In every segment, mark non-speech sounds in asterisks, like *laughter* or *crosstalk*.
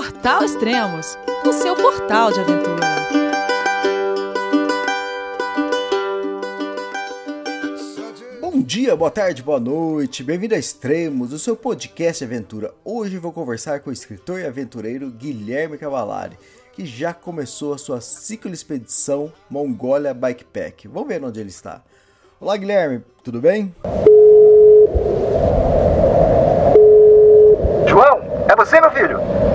Portal Extremos, o seu portal de aventura. Bom dia, boa tarde, boa noite, bem-vindo a Extremos, o seu podcast de aventura. Hoje vou conversar com o escritor e aventureiro Guilherme Cavalari, que já começou a sua ciclo expedição Mongólia Bikepack. Vamos ver onde ele está. Olá, Guilherme, tudo bem? João, é você, meu filho?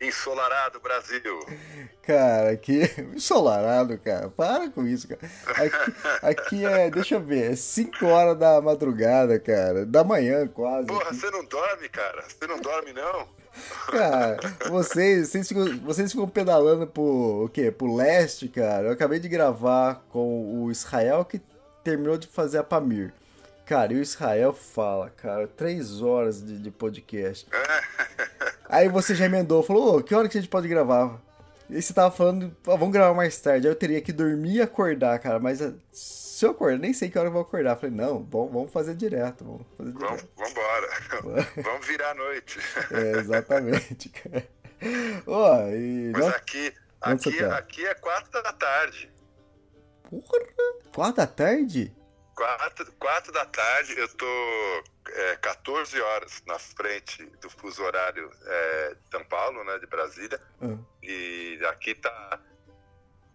ensolarado Brasil? Cara, aqui. *laughs* Ensolarado, cara. Para com isso, cara. Aqui, aqui é. Deixa eu ver. É 5 horas da madrugada, cara. Da manhã, quase. Porra, você não dorme, cara? Você não dorme, não? Cara, vocês, vocês, ficam, vocês ficam pedalando pro, o quê? pro leste, cara. Eu acabei de gravar com o Israel que terminou de fazer a Pamir. Cara, e o Israel fala, cara, três horas de, de podcast. *laughs* Aí você já emendou, falou, ô, que hora que a gente pode gravar? E você tava falando, ah, vamos gravar mais tarde. Aí eu teria que dormir e acordar, cara. Mas ah, se eu acordar, nem sei que hora eu vou acordar. Eu falei, não, vamos, vamos fazer direto. Vamos fazer Vamos, direto. vambora. *laughs* Vamos virar a noite. É, exatamente, cara. Ó, e. Mas Nossa, aqui, aqui, tá? aqui é quatro da tarde. porra! Quatro da tarde? Quatro, quatro da tarde, eu tô é, 14 horas na frente do fuso horário é, de São Paulo, né, de Brasília. Ah, E aqui tá.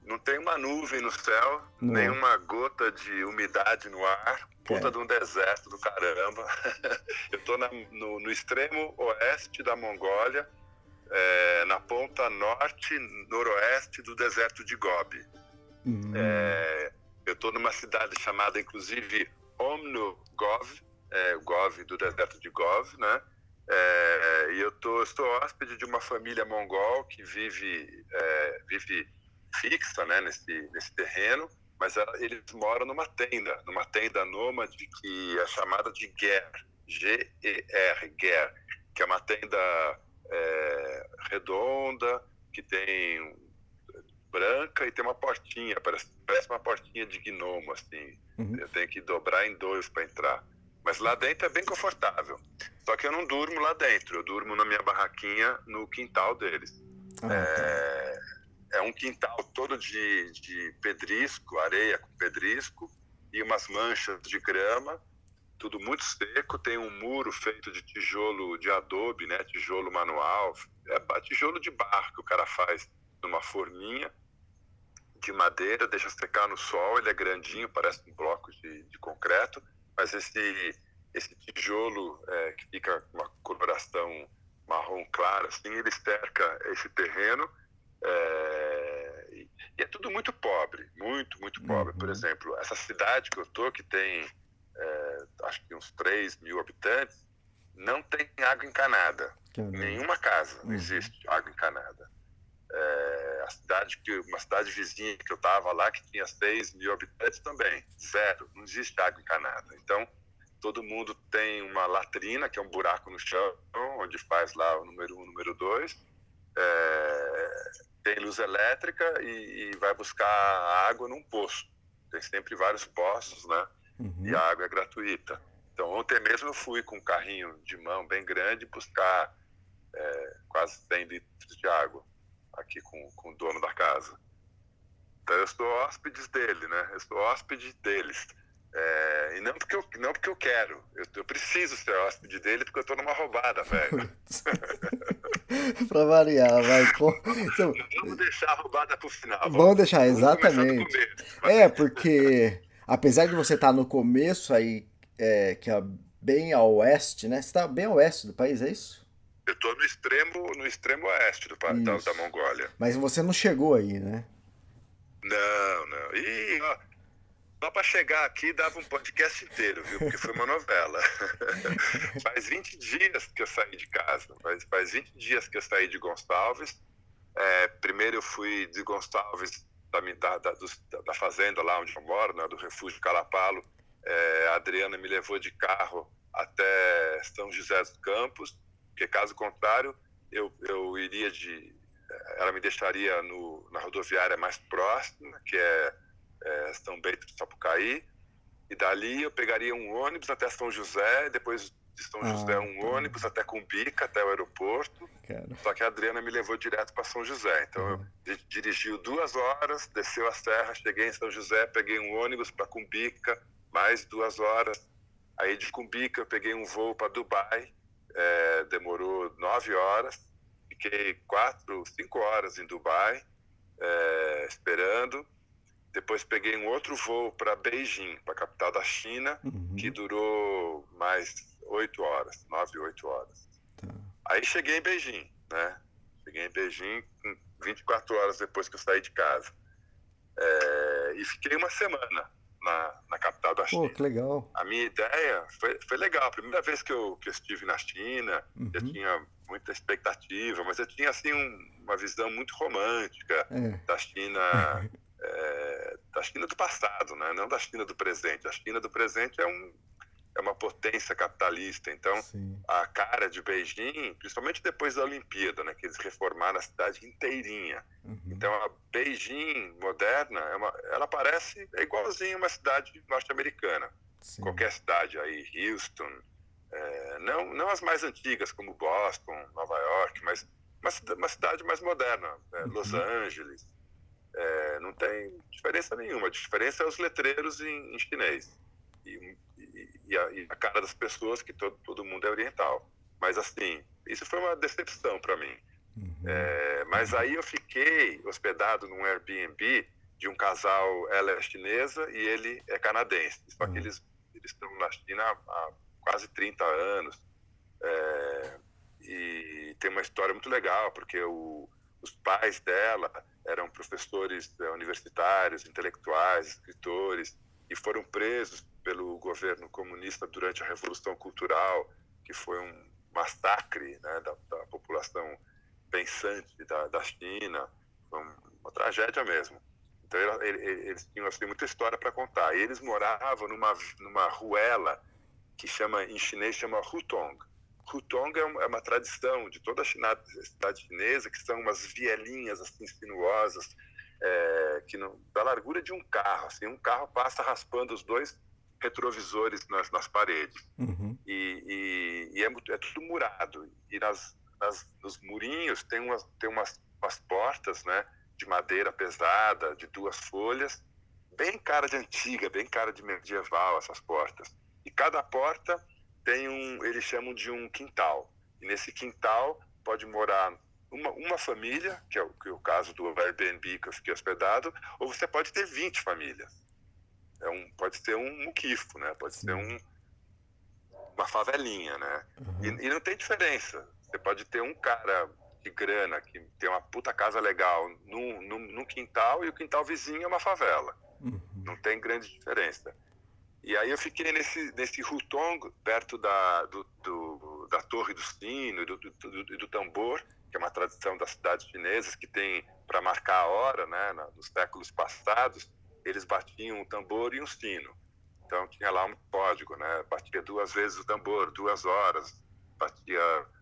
Não tem uma nuvem no céu, Não. nem uma gota de umidade no ar. Puta Cara. de um deserto do caramba. *laughs* Eu tô na- no, no extremo oeste da Mongólia, é, na ponta norte, noroeste do deserto de Gobi. hum, É, eu estou numa cidade chamada, inclusive, Omnugov, é, Gov do deserto de Gov, né? É, e eu tô, estou hóspede de uma família mongol que vive, é, vive fixa né, nesse, nesse terreno, mas ela- eles moram numa tenda, numa tenda nômade que é chamada de Ger, G-E-R, Ger, que é uma tenda é, redonda, que tem e tem uma portinha, parece, parece uma portinha de gnomo, assim. Uhum. Eu tenho que dobrar em dois para entrar. Mas lá dentro é bem confortável. Só que eu não durmo lá dentro, eu durmo na minha barraquinha no quintal deles. ah, tá. É, é um quintal todo de, de pedrisco, areia com pedrisco e umas manchas de grama, tudo muito seco. Tem um muro feito de tijolo de adobe, né? Tijolo manual, é tijolo de barro que o cara faz numa forminha de madeira, deixa secar no sol. Ele é grandinho, parece um bloco de, de concreto, mas esse esse tijolo é, que fica com uma coloração marrom clara, assim, ele cerca esse terreno é, e, e é tudo muito pobre, muito, muito pobre. Por Uhum. exemplo, essa cidade que eu tô, que tem é, acho que uns 3 mil habitantes, não tem água encanada. Nenhuma casa não Uhum. existe água encanada. É, cidade que uma cidade vizinha que eu estava lá que tinha 6 mil habitantes também zero não existe água encanada então todo mundo tem uma latrina que é um buraco no chão onde faz lá o número um número dois É, tem luz elétrica e, e vai buscar água num poço tem sempre vários poços né Uhum. e a água é gratuita. Então, ontem mesmo eu fui com um carrinho de mão bem grande buscar é, quase 100 litros de água aqui com, com o dono da casa. Então, eu sou hóspedes dele, né? Eu sou hóspede deles. É, e não porque, eu, não porque eu quero, eu, eu preciso ser hóspede dele porque eu tô numa roubada, velho. *laughs* pra variar, vai. Então, Vamos deixar a roubada pro final. Vamos deixar, começar do exatamente. começo. É, porque apesar de você estar no começo aí, é, que é bem ao oeste, né? Você tá bem ao oeste do país, é isso? Eu tô no extremo, no extremo oeste do, da, da Mongólia. Mas você não chegou aí, né? Não, não. E ó, Só para chegar aqui dava um podcast inteiro, viu? Porque foi uma novela. *laughs* faz 20 dias que eu saí de casa. Faz, faz 20 dias que eu saí de Gonçalves. É, primeiro eu fui de Gonçalves, da, da, da, da, fazenda lá onde eu moro, né, do refúgio Calapalo. É, a Adriana me levou de carro até São José dos Campos, porque caso contrário eu, eu iria de. Ela me deixaria no, na rodoviária mais próxima, que é é, São Bento do Sapucaí, e dali eu pegaria um ônibus até São José, depois de São ah, José um tá. ônibus até Cumbica, até o aeroporto. Cara. Só que a Adriana me levou direto para São José. Então uhum. eu dirigiu duas horas, desceu a serra, cheguei em São José, peguei um ônibus para Cumbica, mais duas horas. Aí de Cumbica eu peguei um voo para Dubai, é, demorou nove horas. Fiquei quatro, cinco horas em Dubai, é, esperando. Depois peguei um outro voo para Beijing, para a capital da China, uhum. que durou mais oito horas, nove, oito horas. Tá. Aí cheguei em Beijing, né? Cheguei em Beijing 24 horas depois que eu saí de casa. É, e fiquei uma semana na, na capital da China. Pô, que legal. A minha ideia foi, foi legal. A primeira vez que eu, que eu estive na China, uhum. eu tinha muita expectativa, mas eu tinha assim um, uma visão muito romântica é. da China é, *laughs* da China do passado, né? não da China do presente. A China do presente é, um, é uma potência capitalista. Então, Sim. a cara de Beijing, principalmente depois da Olimpíada, né? que eles reformaram a cidade inteirinha. Uhum. Então, a Beijing moderna, é uma, ela parece é igualzinha uma cidade norte-americana. Qualquer cidade aí, Houston, é, não, não as mais antigas, como Boston, Nova York, mas uma, uma cidade mais moderna, é, uhum. Los Angeles. É, não tem diferença nenhuma. A diferença é os letreiros em, em chinês e, e, a, e, a, cara das pessoas, que todo, todo mundo é oriental. Mas, assim, isso foi uma decepção para mim. Uhum. É, mas aí eu fiquei hospedado num Airbnb de um casal, ela é chinesa e ele é canadense. Só que uhum. eles, eles estão na China há quase 30 anos. É, e tem uma história muito legal, porque o, os pais dela eram professores é, universitários, intelectuais, escritores, e foram presos pelo governo comunista durante a Revolução Cultural, que foi um massacre né, da, da, população pensante da, da China, foi uma tragédia mesmo. Então eles tinham assim, muita história para contar. E eles moravam numa numa ruela que chama em chinês chama Hutong. Hutong é uma, é uma tradição de toda a cidade chinesa, que são umas vielinhas assim sinuosas, é, que não, da largura de um carro. Assim, um carro passa raspando os dois retrovisores nas, nas paredes. Uhum. E, e, e é, é, tudo murado. E nas, nas, nos murinhos tem umas, tem umas, umas portas né, de madeira pesada, de duas folhas, bem cara de antiga, bem cara de medieval essas portas. E cada porta tem um, eles chamam de um quintal. E nesse quintal pode morar uma, uma família, que é, o, que é o caso do Airbnb que eu fiquei hospedado, ou você pode ter 20 famílias. É um, pode ser um muquifo, né? Pode Sim. ser um, uma favelinha, né? Uhum. E, e, não tem diferença. Você pode ter um cara de grana que tem uma puta casa legal no, no, quintal e o quintal vizinho é uma favela. Uhum. Não tem grande diferença. E aí eu fiquei nesse, nesse Hutong, perto da, do, do, da Torre do Sino e do, do, do, tambor, que é uma tradição das cidades chinesas que tem para marcar a hora, né, nos séculos passados, eles batiam um tambor e um sino. Então tinha lá um código, né, batia duas vezes o tambor, duas horas, batia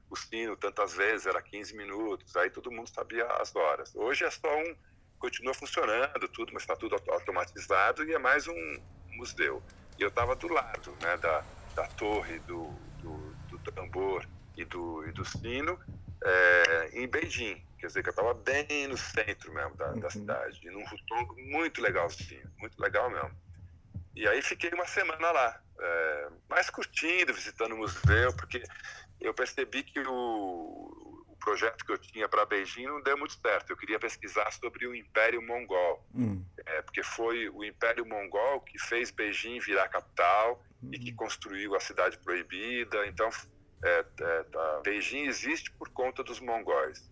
o sino tantas vezes, era 15 minutos, aí todo mundo sabia as horas. Hoje é só um, continua funcionando tudo, mas está tudo automatizado e é mais um museu. E eu estava do lado né, da, da torre do, do, do tambor e do, e do sino é, em Beijing. Quer dizer, que eu estava bem no centro mesmo da, uhum. da cidade, num futongo muito legalzinho, muito legal mesmo. E aí fiquei uma semana lá, é, mais curtindo, visitando o museu, porque eu percebi que o, projeto que eu tinha para Beijing não deu muito certo. Eu queria pesquisar sobre o Império Mongol, hum. é, porque foi o Império Mongol que fez Beijing virar capital hum. e que construiu a cidade proibida. Então, é, é, Beijing existe por conta dos mongóis.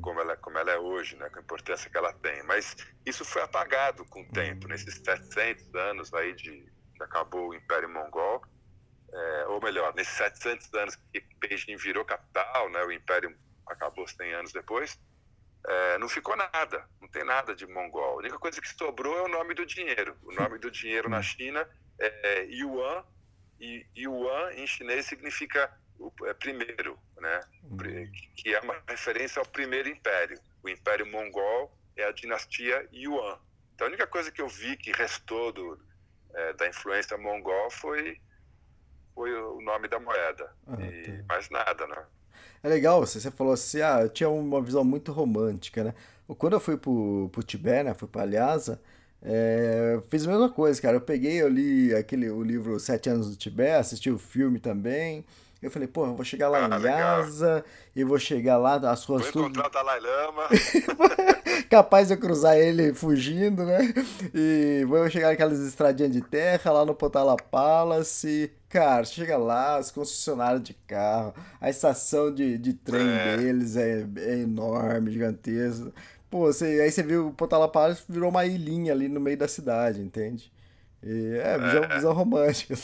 como ela, como ela é hoje, né, com a importância que ela tem. Mas isso foi apagado com o tempo, nesses 700 anos aí de que acabou o Império Mongol, é, ou melhor, nesses 700 anos que Beijing virou capital, né, o Império acabou 100 anos depois, é, não ficou nada, não tem nada de mongol. A única coisa que sobrou é o nome do dinheiro. O nome do dinheiro na China é yuan, e yuan em chinês significa é, primeiro, né? que é uma referência ao primeiro império. O Império Mongol é a dinastia Yuan. Então a única coisa que eu vi que restou do, é, da influência mongol foi, foi o nome da moeda. Ah, e tá. mais nada, né? É legal, você, você falou assim, ah, eu tinha uma visão muito romântica, né? Quando eu fui pro, pro Tibete, né, fui pra Lhasa, é, fiz a mesma coisa, cara. Eu peguei, eu li aquele, o livro Sete Anos do Tibete, assisti o filme também. Eu falei, pô, eu vou chegar lá ah, em Lhasa e vou chegar lá, as ruas vou tudo... encontrar o Dalai Lama. *laughs* Capaz de eu cruzar ele fugindo, né? E vou chegar naquelas estradinhas de terra, lá no Potala Palace. Cara, chega lá, os concessionários de carro, a estação de, de trem é. deles é, é enorme, gigantesca. Pô, você, aí você viu o Potala Palace virou uma ilhinha ali no meio da cidade, entende? E é, visão, é. visão romântica.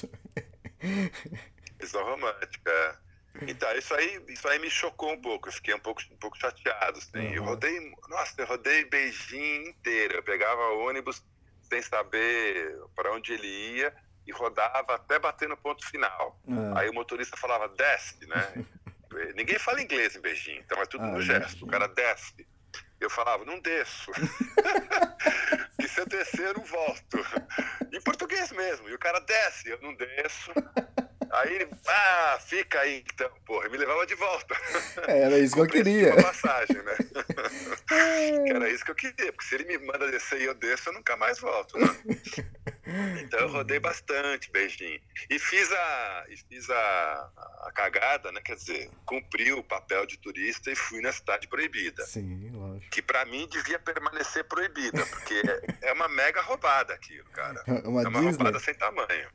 *laughs* Visão romântica. Então, isso aí, isso aí me chocou um pouco. Eu fiquei um pouco, um pouco chateado. Assim. Uhum. Eu rodei, nossa, eu rodei Beijing inteiro. Eu pegava ônibus sem saber para onde ele ia e rodava até bater no ponto final. Uhum. Aí o motorista falava, desce, né? *laughs* Ninguém fala inglês em Beijing, então é tudo ah, no gesto. O cara desce. Eu falava, não desço. que *laughs* se eu descer, eu não volto. Em português mesmo. E o cara desce, eu não desço. Aí ele, ah, fica aí então, porra, me levava de volta. É, era isso que eu *laughs* queria. Uma passagem, né? *laughs* era isso que eu queria, porque se ele me manda descer e eu desço, eu nunca mais volto. Né? Então eu rodei bastante, beijinho. E fiz a, e fiz a, a cagada, né? Quer dizer, cumpri o papel de turista e fui na cidade proibida. Sim, lógico. Que para mim devia permanecer proibida, porque é uma mega roubada aquilo, cara. *laughs* Uma é uma Disney? roubada sem tamanho.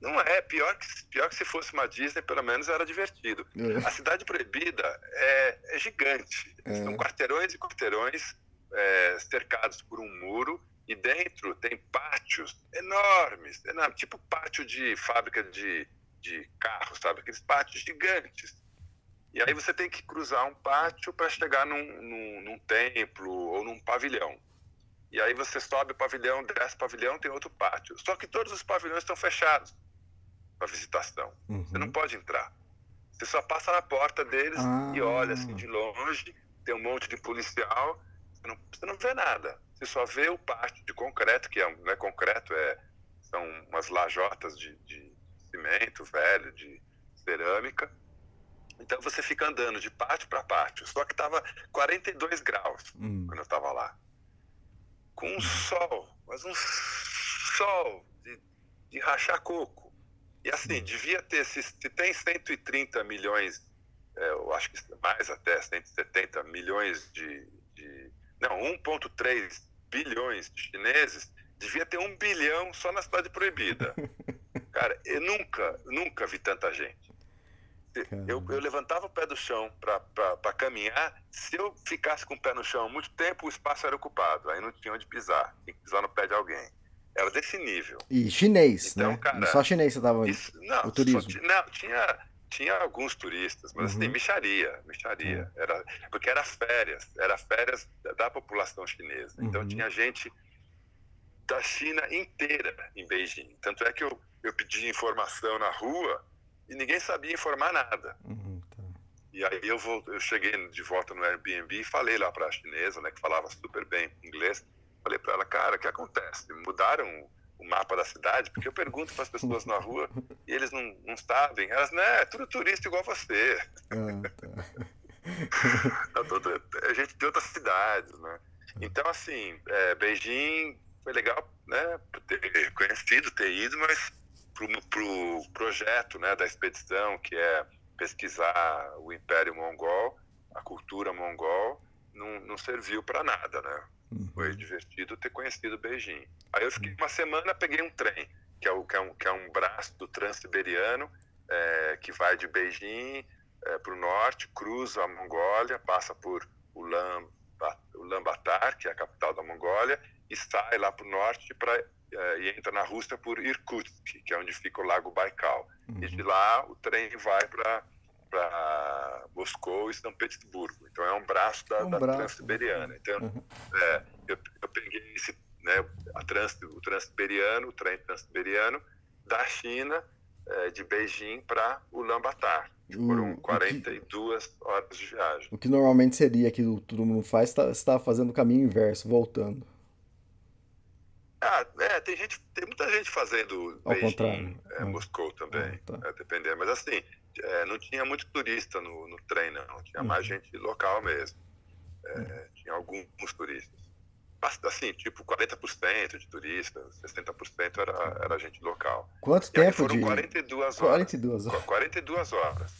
Não é, pior que, pior que se fosse uma Disney, pelo menos era divertido. É. A Cidade Proibida é, é gigante. É. São quarteirões e quarteirões é, cercados por um muro e dentro tem pátios enormes, enormes tipo pátio de fábrica de, de carros, sabe? Aqueles pátios gigantes. E aí você tem que cruzar um pátio para chegar num, num, num templo ou num pavilhão. E aí você sobe o pavilhão, desce o pavilhão, tem outro pátio. Só que todos os pavilhões estão fechados para visitação. Uhum. Você não pode entrar. Você só passa na porta deles ah. e olha assim de longe, tem um monte de policial, você não, você não vê nada. Você só vê o pátio de concreto, que é, não é concreto, é, são umas lajotas de, de cimento velho, de cerâmica. Então você fica andando de pátio para pátio. Só que estava 42 graus hum. quando eu estava lá. Com um hum. sol, mas um sol de, de rachar coco. E assim, devia ter, se, se tem 130 milhões, é, eu acho que mais até, 170 milhões de. de não, 1,3 bilhões de chineses, devia ter um bilhão só na cidade proibida. *laughs* Cara, eu nunca, nunca vi tanta gente. Eu, eu, levantava o pé do chão para caminhar. Se eu ficasse com o pé no chão muito tempo, o espaço era ocupado. Aí não tinha onde pisar. Tinha que pisar no pé de alguém. Era desse nível. E chinês, então, né? Cara, só chinês você tava isso, não, o turismo. Só, não, tinha, tinha alguns turistas, mas assim, uhum. assim, micharia, micharia. É. Era, porque era férias, era férias da população chinesa. Então uhum. tinha gente da China inteira em Beijing. Tanto é que eu, eu pedi informação na rua e ninguém sabia informar nada. Uhum, tá. E aí eu, vou, eu cheguei de volta no Airbnb e falei lá para a chinesa, né, que falava super bem inglês, Falei para ela, cara, o que acontece? Mudaram o mapa da cidade? Porque eu pergunto para as pessoas na rua e eles não, não sabem. Elas, né, é tudo turista igual você. Ah, tá. é gente de outras cidades, né? Então, assim, é, Beijing foi legal, né, ter conhecido, ter ido, mas pro, pro projeto, né, da expedição, que é pesquisar o Império Mongol, a cultura mongol, não, não serviu para nada, né? Uhum. Foi divertido ter conhecido Beijing. Aí eu fiquei uma semana, peguei um trem, que é, o, que é, um, que é um braço do Transiberiano, é, que vai de Beijing é, para o norte, cruza a Mongólia, passa por Ulaanbaatar, que é a capital da Mongólia, e sai lá para o norte pra, é, e entra na Rússia por Irkutsk, que é onde fica o Lago Baikal. Uhum. E de lá o trem vai para para Moscou e São Petersburgo. Então é um braço da, um da. Transiberiana. Então uhum. é, eu, eu, peguei esse, né, a trans, o Transiberiano, o trem Transiberiano da China, é, de Beijing para Ulaanbaatar. Foram 42 que, horas de viagem. O que normalmente seria que todo mundo faz, você está fazendo o caminho inverso, voltando. Ah, é, tem gente, tem muita gente fazendo Ao Beijing, é, ah. Moscou também, ah, tá. é, dependendo. Mas assim, é, não tinha muito turista no, no trem, não. Tinha uhum. mais gente local mesmo. É, uhum. Tinha alguns turistas. Assim, tipo 40% de turistas, 60% era, era gente local. Quanto e tempo foram de... 42 horas. 42 horas. 42 horas.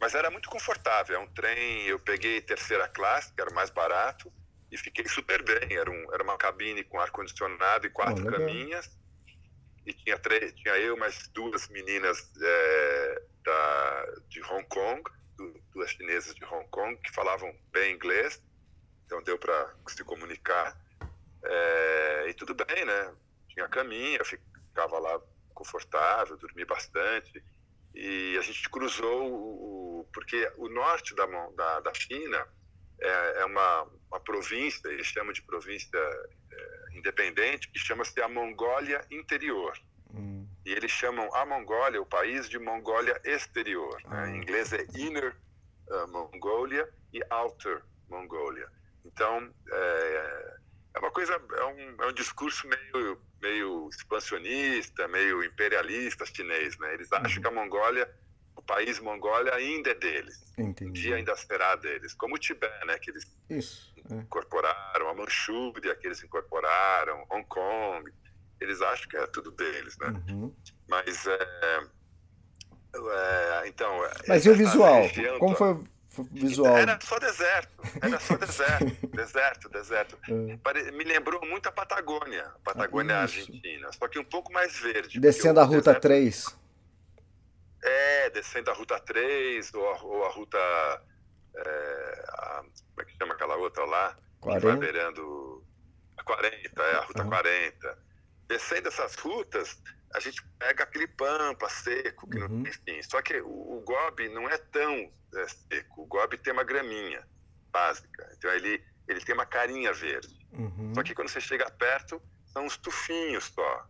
Mas era muito confortável. É um trem, eu peguei terceira classe, que era mais barato, e fiquei super bem. Era, um, era uma cabine com ar-condicionado e quatro oh, caminhas. E tinha, três, tinha eu mais duas meninas é, da, de Hong Kong, duas chinesas de Hong Kong, que falavam bem inglês. Então deu para se comunicar. É, e tudo bem, né? Tinha caminha, ficava lá confortável, dormi bastante. E a gente cruzou o. Porque o norte da, da, da China é, é uma, uma província, eles chamam de província é, independente, que chama-se a Mongólia Interior. Hum. E eles chamam a Mongólia, o país, de Mongólia Exterior. Né? Em inglês é Inner uh, Mongolia e Outer Mongolia. Então, é, é uma coisa, é um, é um discurso meio, meio expansionista, meio imperialista chinês, né? Eles acham uhum. que a Mongólia, o país Mongólia ainda é deles. Entendi. Um dia ainda será deles. Como o Tibete, né? Que eles Isso, é. incorporaram, a Manchúria que eles incorporaram, Hong Kong. Eles acham que é tudo deles, né? Uhum. Mas é, é, então. Mas e o visual? Região, Como foi visual. Era só deserto, era só deserto, *laughs* deserto, deserto. É. Me lembrou muito a Patagônia, a Patagônia ah, Argentina, só que um pouco mais verde. Descendo a Ruta deserto... 3. É, descendo a Ruta 3, ou a, ou a Ruta. É, a, como é que chama aquela outra lá? 40. Que vai beirando. A 40, é, a Ruta uhum. 40. Descendo essas rutas, a gente pega aquele pampa seco, que uhum. não tem fim. Só que o, o gobe não é tão é, seco. O gobe tem uma graminha básica. Então ele, ele tem uma carinha verde. Uhum. Só que quando você chega perto, são uns tufinhos só.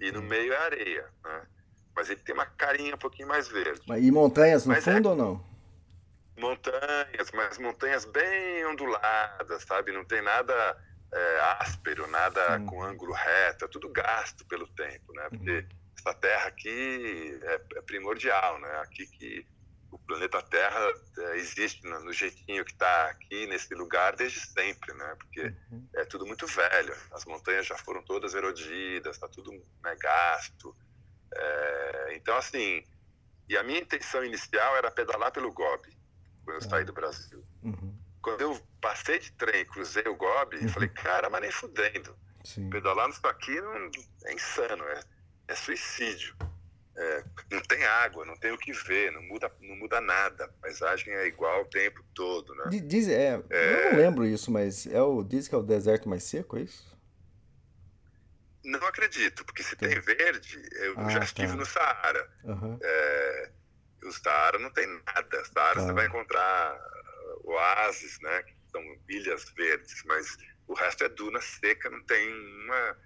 E no uhum. meio é areia. Né? Mas ele tem uma carinha um pouquinho mais verde. E montanhas no mas fundo é... ou não? Montanhas, mas montanhas bem onduladas, sabe? Não tem nada é, áspero, nada hum. com ângulo reto, é tudo gasto pelo tempo, né? Porque hum. essa terra aqui é, é, primordial, né? Aqui que o planeta Terra é, existe no, no, jeitinho que está aqui nesse lugar desde sempre, né? Porque uhum. é tudo muito velho, as montanhas já foram todas erodidas, está tudo né, gasto. É, então, assim, e a minha intenção inicial era pedalar pelo Gobi, quando eu saí do Brasil. Uhum. Quando eu passei de trem, cruzei o Gobi, uhum. falei, cara, mas nem fudendo. Sim. Pedalar nisso aqui não, é insano, é, é suicídio. É, não tem água, não tem o que ver, não muda, não muda nada. A paisagem é igual o tempo todo, né? Diz, é, é... Eu não lembro isso, mas é o, diz que é o deserto mais seco, é isso? Não acredito, porque se tem verde, eu ah, já estive tá. no Saara. Uhum. É, o Saara não tem nada. Saara tá. você vai encontrar oásis, né, que são ilhas verdes, mas o resto é duna seca, não tem uma,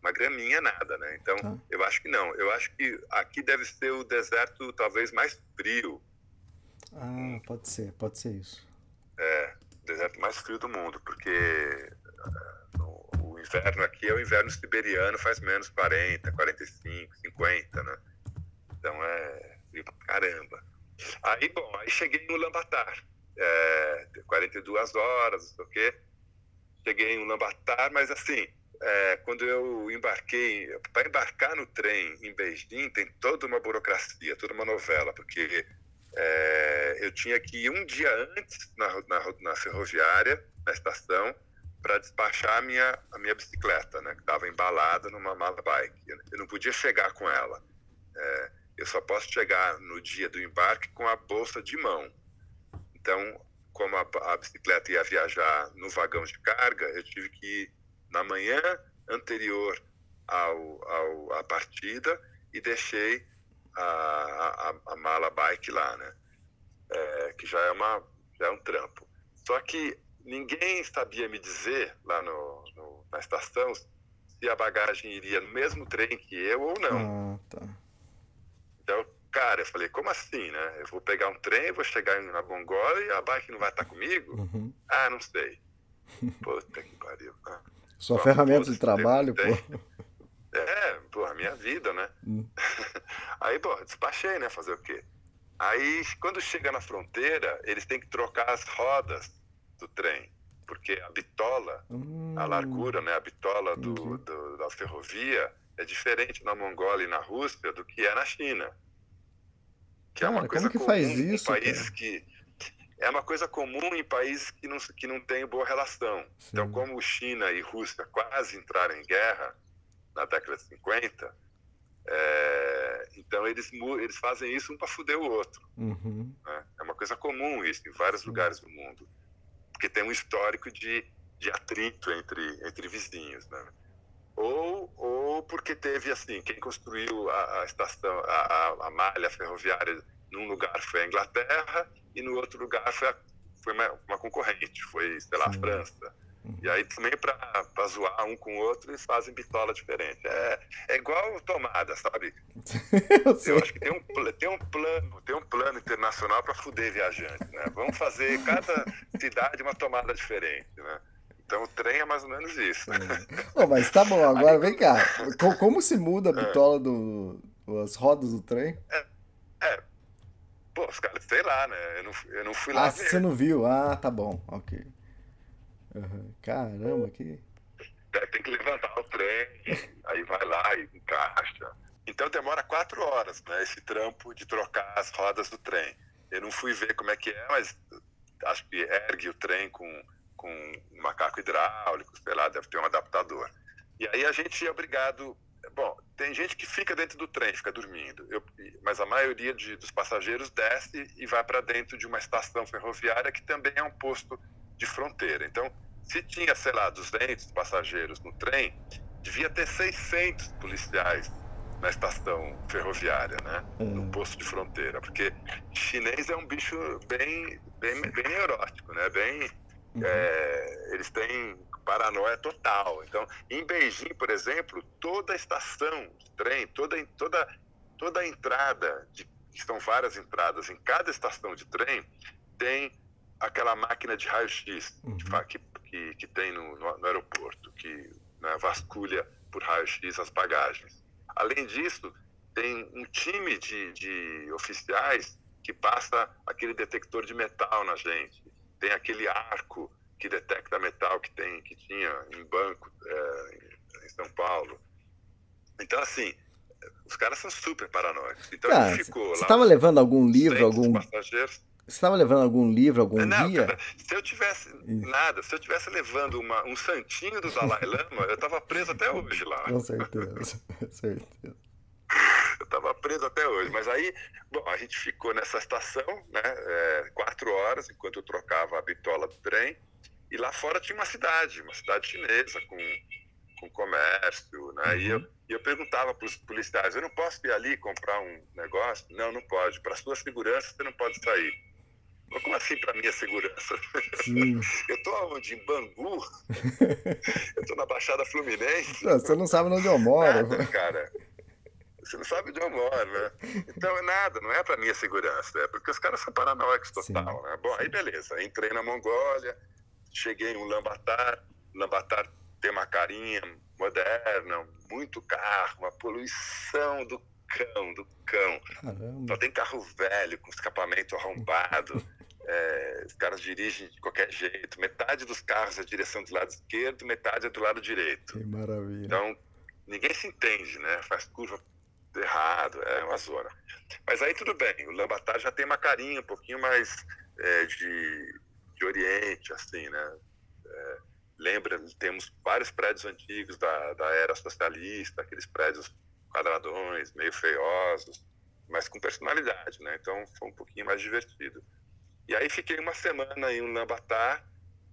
uma graminha, nada, né? Então, tá. eu acho que não. Eu acho que aqui deve ser o deserto talvez mais frio. Ah, pode ser, pode ser isso. É, o deserto mais frio do mundo, porque uh, o inverno aqui é o inverno siberiano, faz menos 40, 45, 50, né? Então é frio pra caramba. Aí, bom, aí cheguei no Lambatar é, 42 horas, não sei o quê. Cheguei em Ulaanbaatar, mas assim, é, quando eu embarquei, para embarcar no trem em Beijing, tem toda uma burocracia, toda uma novela, porque é, eu tinha que ir um dia antes na, na, na ferroviária, na estação, para despachar a minha, a minha bicicleta, né, que estava embalada numa mala bike. Eu não podia chegar com ela. É, eu só posso chegar no dia do embarque com a bolsa de mão. Então, como a, a bicicleta ia viajar no vagão de carga, eu tive que ir na manhã anterior ao, ao, à partida e deixei a, a, a mala bike lá, né? É, que já é, uma, já é um trampo. Só que ninguém sabia me dizer lá no, no, na estação se a bagagem iria no mesmo trem que eu ou não. Ah, tá. Então, cara, eu falei, como assim, né? Eu vou pegar um trem, vou chegar na Mongólia e a bike não vai estar comigo? Uhum. Ah, não sei. *laughs* Puta que pariu. Ah. Sua Bom, ferramenta pô, de trabalho, tem- pô. *laughs* É, pô, a minha vida, né? Hum. *laughs* Aí, pô, despachei, né? Fazer o quê? Aí, quando chega na fronteira, eles têm que trocar as rodas do trem. Porque a bitola, Hum, a largura, né? A bitola do, do- da ferrovia é diferente na Mongólia e na Rússia do que é na China. Que é uma coisa como que comum faz em isso, países cara? que é uma coisa comum em países que não, que não têm boa relação. Então, Sim. como China e Rússia quase entraram em guerra na década de 50, é, então eles, eles fazem isso um para fuder o outro. Uhum. né? É uma coisa comum isso em vários lugares do mundo, porque tem um histórico de, de atrito entre, entre vizinhos, né? Ou, ou porque teve assim, quem construiu a, a estação, a, a, malha ferroviária num lugar foi a Inglaterra e no outro lugar foi, a- foi uma, uma concorrente, foi, sei lá, a. França. E aí também para zoar um com o outro eles fazem bitola diferente. É, é igual tomada, sabe? *laughs* Eu. Eu acho que tem um, tem um plano, tem um plano internacional para fuder viajante, né? Vamos fazer cada *laughs* cidade uma tomada diferente, né? Então o trem é mais ou menos isso. Pô, mas tá bom, *laughs* agora vem cá. Co- Como se muda a bitola do. as rodas do trem? Pô, os caras, sei lá, né? Eu não, fui- eu não fui lá Ah, ver. você não viu? Ah, tá bom, ok. Aham. Caramba, que. Tem que levantar o trem, aí vai lá e encaixa. Então demora quatro horas, né? Esse trampo de trocar as rodas do trem. Eu não fui ver como é que é, mas acho que ergue o trem com, com um macaco hidráulico, sei lá, deve ter um adaptador. E aí a gente é obrigado. Bom, tem gente que fica dentro do trem, fica dormindo, Eu- mas a maioria de- dos passageiros desce e vai para dentro de uma estação ferroviária que também é um posto de fronteira. Então, se tinha, sei lá, 200 passageiros no trem, devia ter 600 policiais na estação ferroviária, né? No Hum. posto de fronteira, porque chinês é um bicho bem, bem, bem neurótico, né? Bem, Uhum. é, eles têm paranoia total. Então, em Beijing, por exemplo, toda estação de trem, toda, toda, toda entrada, de, são várias entradas, em cada estação de trem, tem aquela máquina de raio-x Uhum. que, que, que tem no, no, no aeroporto, que né, vasculha por raio-x as bagagens. Além disso, tem um time de, de oficiais que passa aquele detector de metal na gente. Tem aquele arco que detecta metal que tem que tinha em banco é, em, São Paulo. Então assim, os caras são super paranoicos. Então gente ficou você estava levando algum livro, 200 algum. passageiros. Você estava levando algum livro, algum Não, guia? cara, se eu tivesse nada, se eu tivesse levando uma, um santinho do Dalai Lama, eu tava preso até hoje lá. Com certeza, com certeza. Eu tava preso até hoje. Mas aí, bom, a gente ficou nessa estação, né? é, quatro horas, enquanto eu trocava a bitola do trem. E lá fora tinha uma cidade, uma cidade chinesa com, com comércio, né? E, eu, e eu perguntava para os policiais, eu não posso ir ali comprar um negócio? Não, não pode. Para sua segurança, você não pode sair. Mas como assim para minha segurança? Sim. *laughs* Eu tô onde? Em Bangu? *laughs* eu tô na Baixada Fluminense? Não, você não sabe onde eu moro. Nada, cara. Você não sabe onde eu moro, né? Então é nada, não é pra minha segurança, é porque os caras são paranoicos total, Sim, né? Bom, aí beleza, entrei na Mongólia, cheguei em Ulaanbaatar, Ulaanbaatar tem uma carinha moderna, muito carro, uma poluição do cão, do cão. Caramba. Só tem carro velho, com escapamento arrombado. *laughs* é, os caras dirigem de qualquer jeito. Metade dos carros é a direção do lado esquerdo, metade é do lado direito. Que maravilha. Então, ninguém se entende, né? Faz curva errado, é uma zona. Mas aí tudo bem, o Lambatar já tem uma carinha um pouquinho mais é, de, de Oriente, assim, né? É, lembra, temos vários prédios antigos da, da era socialista, aqueles prédios quadradões, meio feiosos, mas com personalidade, né? Então foi um pouquinho mais divertido. E aí fiquei uma semana em Ulaanbaatar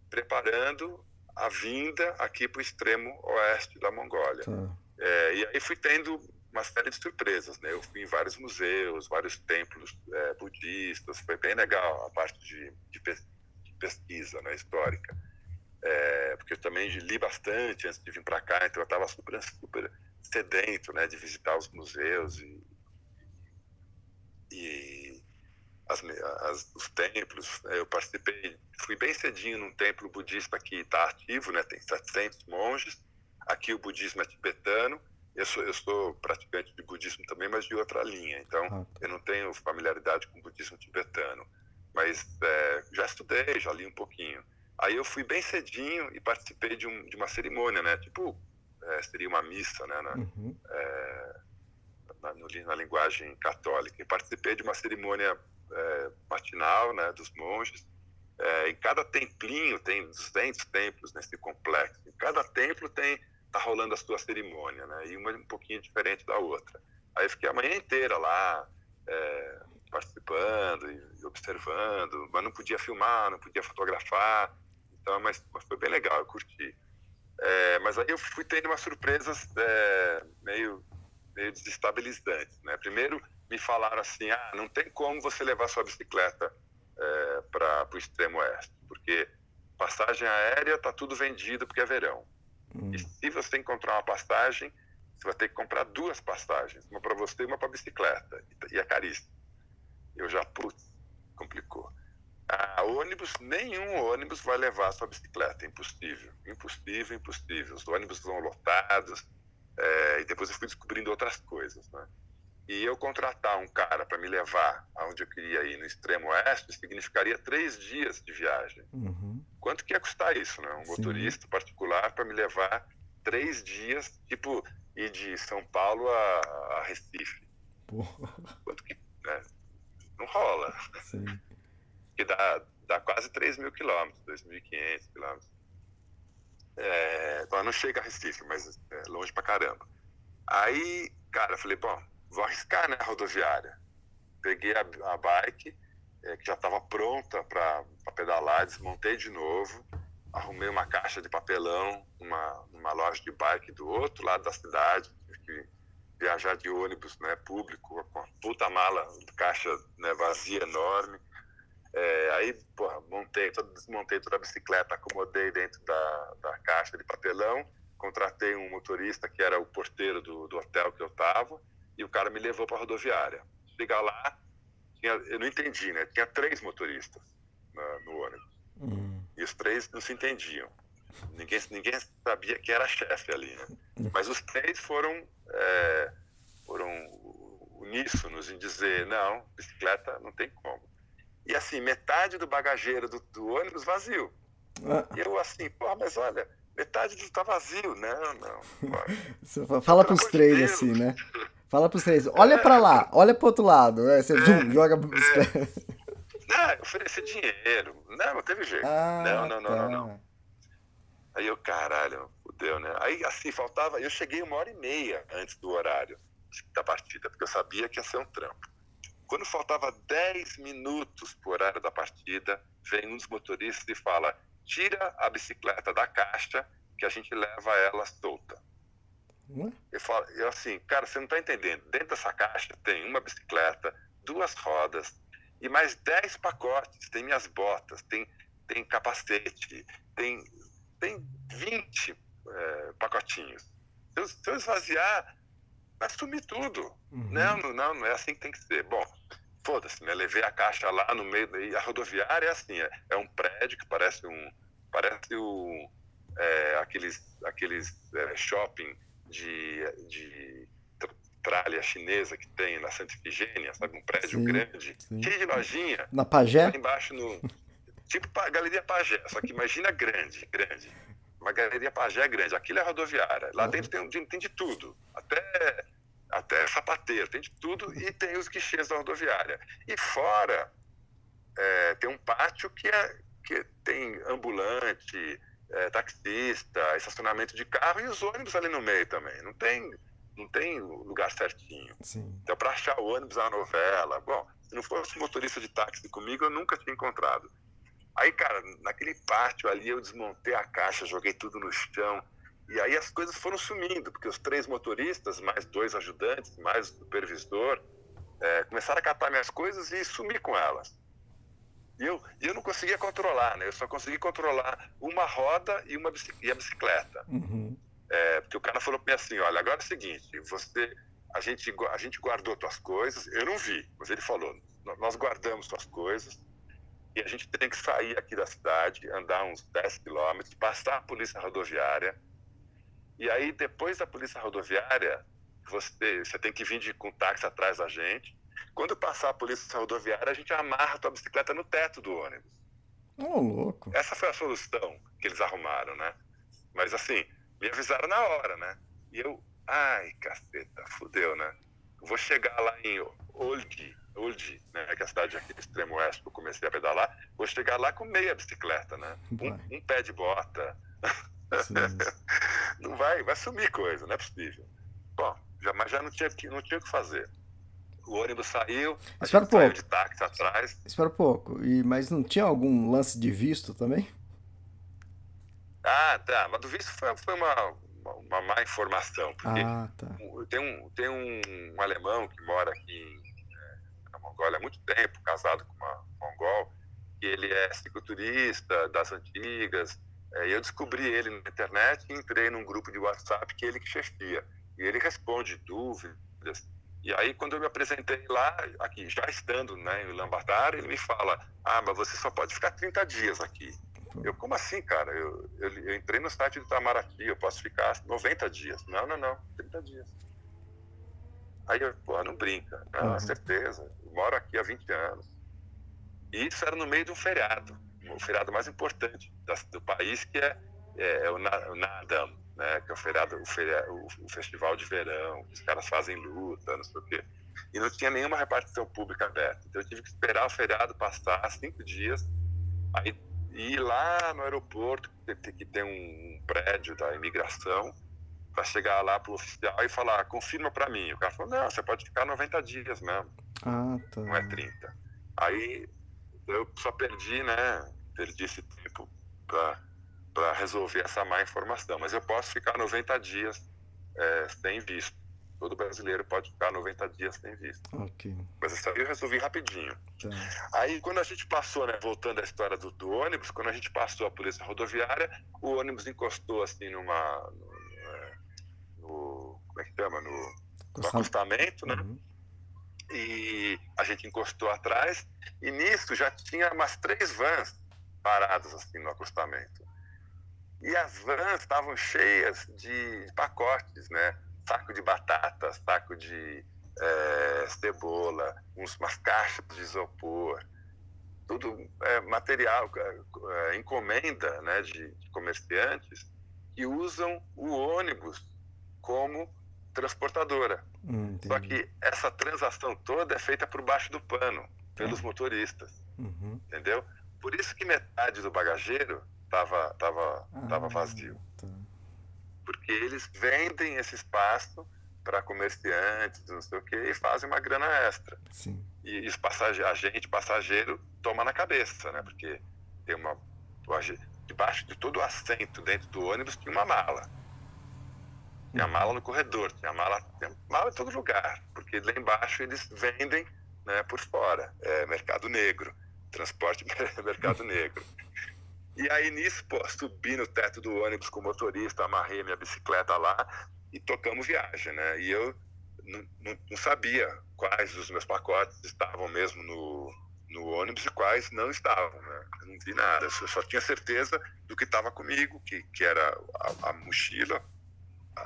preparando a vinda aqui para o extremo oeste da Mongólia. Tá. É, e aí fui tendo uma série de surpresas, né? Eu fui em vários museus, vários templos é, budistas, foi bem legal a parte de, de, pes- de pesquisa né, histórica. É, porque eu também li bastante antes de vir para cá, então eu estava super, super sedento né, de visitar os museus e, e as, as, os templos. né? Eu participei, fui bem cedinho num templo budista que está ativo, né, tem 700 monges. Aqui o budismo é tibetano. Eu sou, eu sou praticante de budismo também, mas de outra linha. Então, Ah, tá. eu não tenho familiaridade com budismo tibetano. Mas é, já estudei, já li um pouquinho. Aí eu fui bem cedinho e participei de, um, de uma cerimônia, né? Tipo, é, seria uma missa, né? Na, Uhum. na, no- na linguagem católica. E participei de uma cerimônia é, matinal, né? Dos monges. É, em cada templinho, tem 200 templos nesse complexo. Em cada templo tem tá rolando a sua cerimônia, né? E uma um pouquinho diferente da outra. Aí fiquei a manhã inteira lá, é, participando e e observando, mas não podia filmar, não podia fotografar. Então, mas, mas foi bem legal, eu curti. É, mas aí eu fui tendo umas surpresas é, meio, meio desestabilizantes, né? Primeiro me falaram assim, ah, não tem como você levar sua bicicleta é, para o extremo oeste, porque passagem aérea tá tudo vendido porque é verão. Hum. E se você encontrar uma passagem, você vai ter que comprar duas passagens, uma para você e uma para bicicleta, e é caríssimo. Eu já, putz, complicou. Ah, ônibus, nenhum ônibus vai levar a sua bicicleta, impossível, impossível, impossível. Os ônibus vão lotados, é, e depois eu fui descobrindo outras coisas, né? E eu contratar um cara para me levar aonde eu queria ir, no extremo oeste, significaria três dias de viagem. Uhum. Quanto que ia custar isso, né? Um Sim. motorista particular para me levar três dias, tipo, ir de São Paulo a, a Recife. Pô, Quanto que, né? Não rola. sim. Que dá, dá quase 3 mil quilômetros, 2.500 quilômetros. É, então não chega a Recife, mas é longe pra caramba. Aí, cara, eu falei, bom, vou arriscar, né, a rodoviária. Peguei a, a bike, é, que já estava pronta para pedalar, desmontei de novo, arrumei uma caixa de papelão numa, numa loja de bike do outro lado da cidade, que viajar de ônibus né, público, com uma puta mala, caixa né, vazia enorme. É, aí, porra, montei, todo, desmontei toda a bicicleta, acomodei dentro da, da caixa de papelão, contratei um motorista que era o porteiro do, do hotel que eu estava, e o cara me levou para a rodoviária. Chegar lá, tinha, eu não entendi, né? Tinha três motoristas na- no ônibus. Hum. E os três não se entendiam. Ninguém, ninguém sabia quem era chefe ali, né? Mas os três foram, é, foram uníssonos em dizer, não, bicicleta não tem como. E assim, metade do bagageiro do, do ônibus vazio. Ah, E eu assim, pô, mas olha, metade do tá vazio. Não, não. pô. *laughs* fala pros três assim, né? *laughs* Fala pros três. Olha pra lá, olha pro outro lado. É, você zoom, joga bicicleta. Não, eu ofereci dinheiro. Não, não teve jeito. Ah, não, não, não, tá. não, não. Aí eu, caralho, fudeu, né? Aí assim, faltava. Eu cheguei uma hora e meia antes do horário da partida, porque eu sabia que ia ser um trampo. Quando faltava 10 minutos pro horário da partida, vem um dos motoristas e fala: tira a bicicleta da caixa que a gente leva ela solta. Ué? Eu falo, eu assim, cara, você não tá entendendo. Dentro dessa caixa tem uma bicicleta, duas rodas e mais 10 pacotes. Tem minhas botas, tem, tem capacete, tem, tem 20 eh, pacotinhos. Se eu, se eu esvaziar, vai sumir tudo. Uhum. Não, não, não, não é assim que tem que ser. Bom, foda-se, né? Levei a caixa lá no meio daí. A rodoviária é assim, é, é um prédio que parece um. Parece o. é, aqueles aqueles é, shopping de, de tra- tralha chinesa que tem na Santa Ifigênia, sabe? Um prédio Sim, grande, sim. cheio de lojinha. Na Pajé? Lá embaixo no. Tipo pa- Galeria Pajé, só que imagina grande, grande. Uma Galeria Pajé grande. Aquilo é rodoviária. Lá dentro tem, tem, tem de tudo. Até, até sapateiro, tem de tudo e tem os guichês da rodoviária. E fora é, tem um pátio que, é, que tem ambulante, é, taxista, estacionamento de carro e os ônibus ali no meio também. Não tem, não tem lugar certinho. Sim. Então, para achar o ônibus é uma novela. Bom, Se não fosse motorista de táxi comigo, eu nunca tinha encontrado. Aí, cara, naquele pátio ali, eu desmontei a caixa, joguei tudo no chão. E aí as coisas foram sumindo, porque os três motoristas, mais dois ajudantes, mais o supervisor, é, começaram a catar minhas coisas e sumir com elas. E eu, eu não conseguia controlar, né? Eu só consegui controlar uma roda e, uma e a bicicleta. Uhum. É, porque o cara falou para mim assim, olha, agora é o seguinte, você, a gente, a gente guardou tuas coisas, eu não vi, mas ele falou, nós guardamos tuas coisas e a gente tem que sair aqui da cidade, andar uns 10 quilômetros, passar a polícia rodoviária, e aí depois da polícia rodoviária, você, você tem que vir de, com táxi atrás da gente, quando passar a polícia rodoviária, a gente amarra a tua bicicleta no teto do ônibus. Oh, louco. Essa foi a solução que eles arrumaram, né? Mas assim, me avisaram na hora, né? E eu, ai, caceta, fudeu, né? Vou chegar lá em Old, Old, né? Que é a cidade aqui do extremo oeste que eu comecei a pedalar. Vou chegar lá com meia bicicleta, né? Um, um, pé de bota. *laughs* não vai, vai sumir coisa, não é possível. Bom, já, mas já não tinha, não tinha o que fazer o ônibus saiu, a gente um saiu de táxi atrás. Espera um pouco. E, mas não tinha algum lance de visto também? Ah, tá. Mas do visto foi, foi uma, uma, má informação. Porque ah, tá. tem, um, tem um, um alemão que mora aqui é, na Mongólia há muito tempo, casado com uma mongol, e ele é cicloturista das antigas. É, e eu descobri ele na internet e entrei num grupo de WhatsApp que ele que chefia. E ele responde dúvidas e aí, quando eu me apresentei lá, aqui, já estando né, em Lambatar, ele me fala: Ah, mas você só pode ficar 30 dias aqui. Eu, como assim, cara? Eu, eu, eu, entrei no site do Itamaraty, eu posso ficar 90 dias. Não, não, não, 30 dias. Aí eu, pô, não brinca. Não, uhum. certeza. Eu moro aqui há 20 anos. E isso era no meio de um feriado, o feriado mais importante do país, que é, é, é o, Nadam, né? Que é o feriado, o, feriado, o, festival de verão, os caras fazem luta, não sei o quê. E não tinha nenhuma repartição pública aberta. Então eu tive que esperar o feriado passar cinco dias, aí ir lá no aeroporto, que, que tem um prédio da imigração, para chegar lá pro oficial e falar, confirma para mim. O cara falou, não, você pode ficar 90 dias mesmo. Ah, tá. Não é 30. Aí eu só perdi, né? Perdi esse tempo para para resolver essa má informação. Mas eu posso ficar 90 dias é, sem visto. Todo brasileiro pode ficar 90 dias sem visto. Ok. Mas isso aí eu resolvi rapidinho. Tá. Aí, quando a gente passou, né, voltando à história do, do, ônibus, quando a gente passou a polícia rodoviária, o ônibus encostou assim numa. No, é, no como é que chama? No, no acostamento, né? Uhum. E a gente encostou atrás, e nisso já tinha umas três vans paradas assim no acostamento. E as vans estavam cheias de pacotes, né? Saco de batata, saco de é, cebola, uns, umas caixas de isopor, tudo é, material, é, encomenda né, de, de comerciantes que usam o ônibus como transportadora. Hum, Só que essa transação toda é feita por baixo do pano, pelos é. motoristas. Uhum. Entendeu? Por isso que metade do bagageiro estava tava, ah, tava vazio. Tá. Porque eles vendem esse espaço para comerciantes, não sei o quê, e fazem uma grana extra. Sim. E, os passageiro, a gente, passageiro, toma na cabeça, né? Porque tem uma. Debaixo de todo o assento dentro do ônibus tinha uma mala. Tinha uhum. mala no corredor, tinha mala, tinha mala em todo lugar. Porque lá embaixo eles vendem né, por fora. É mercado negro. Transporte *laughs* mercado negro. E aí nisso, pô, subi no teto do ônibus com o motorista, amarrei minha bicicleta lá e tocamos viagem, né? E eu não, não, não sabia quais dos meus pacotes estavam mesmo no, no ônibus e quais não estavam, né? Eu não vi nada, eu só tinha certeza do que estava comigo, que, que era a, a mochila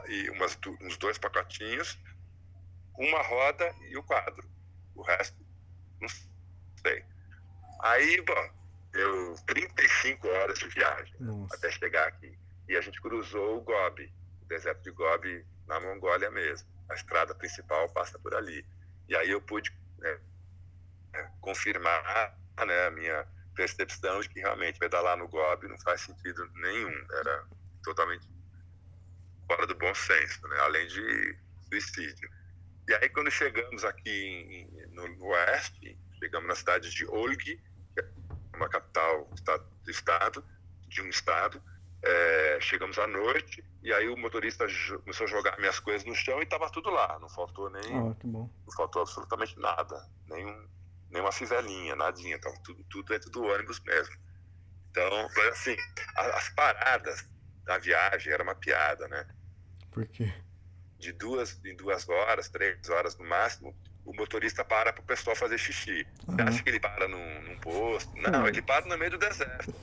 e umas, uns dois pacotinhos, uma roda e o quadro. O resto, não sei. Aí, bom, deu 35 horas de viagem Nossa. até chegar aqui. E a gente cruzou o Gobi, o deserto de Gobi, na Mongólia mesmo. A estrada principal passa por ali. E aí eu pude né, é, confirmar né, a minha percepção de que realmente pedalar no Gobi não faz sentido nenhum. Era totalmente fora do bom senso, né? além de suicídio. E aí, quando chegamos aqui em, no, no oeste, na cidade de Olgi, uma capital do estado, de um estado. É, chegamos à noite e aí o motorista começou a jogar minhas coisas no chão e estava tudo lá. Não faltou nem, oh, não faltou absolutamente nada, nenhum, nenhuma fivelinha, nadinha. Tava tudo, tudo dentro do ônibus mesmo. Então, assim, as paradas da viagem era uma piada, né? Por quê? De duas em duas horas, três horas no máximo, o motorista para para o pessoal fazer xixi. Uhum. Você acha que ele para num, num posto? Não, uhum. ele para no meio do deserto.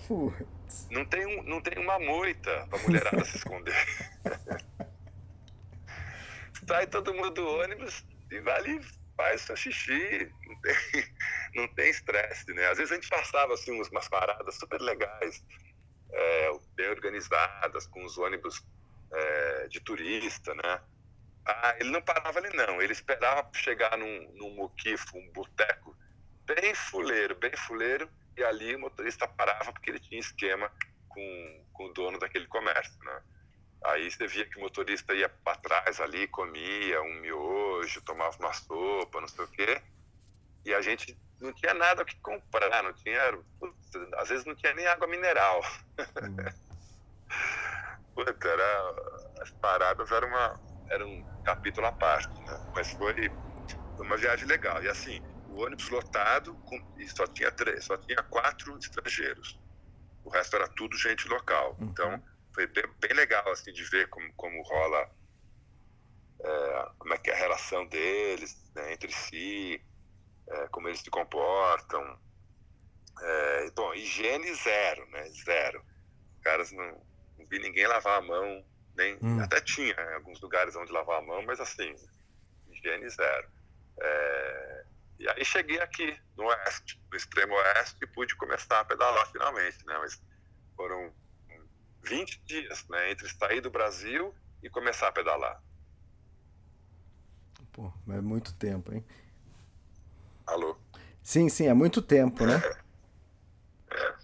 Não tem, um, não tem uma moita para a mulherada se esconder. *laughs* Sai todo mundo do ônibus e vai ali, faz seu xixi. Não tem, *laughs* não tem estresse, né? Às vezes a gente passava assim, umas paradas super legais, é, bem organizadas, com os ônibus é, de turista, né? Ah, ele não parava ali não, ele esperava chegar num, num moquifo, um boteco, bem fuleiro, bem fuleiro, e ali o motorista parava porque ele tinha esquema com, com o dono daquele comércio, né? Aí você via que o motorista ia para trás ali, comia um miojo, tomava uma sopa, não sei o quê, e a gente não tinha nada o que comprar, não tinha, às vezes não tinha nem água mineral. Hum. *laughs* Puta, era, as paradas eram uma, era um capítulo à parte, né? Mas foi uma viagem legal. E assim, o ônibus lotado com, e só tinha três, só tinha quatro estrangeiros. O resto era tudo gente local. Uhum. Então foi bem, bem, legal assim de ver como, como rola é, como é que é a relação deles né, entre si, é, como eles se comportam. É, bom, higiene zero, né? Zero. Os caras não, não vi ninguém lavar a mão nem, hum. Até tinha né, alguns lugares onde lavar a mão, mas assim, higiene zero. É, e aí cheguei aqui, no oeste, no extremo oeste, e pude começar a pedalar finalmente, né? Mas foram 20 dias, né? Entre sair do Brasil e começar a pedalar. Pô, mas é muito tempo, hein? Alô? Sim, sim, é muito tempo, né? É. é.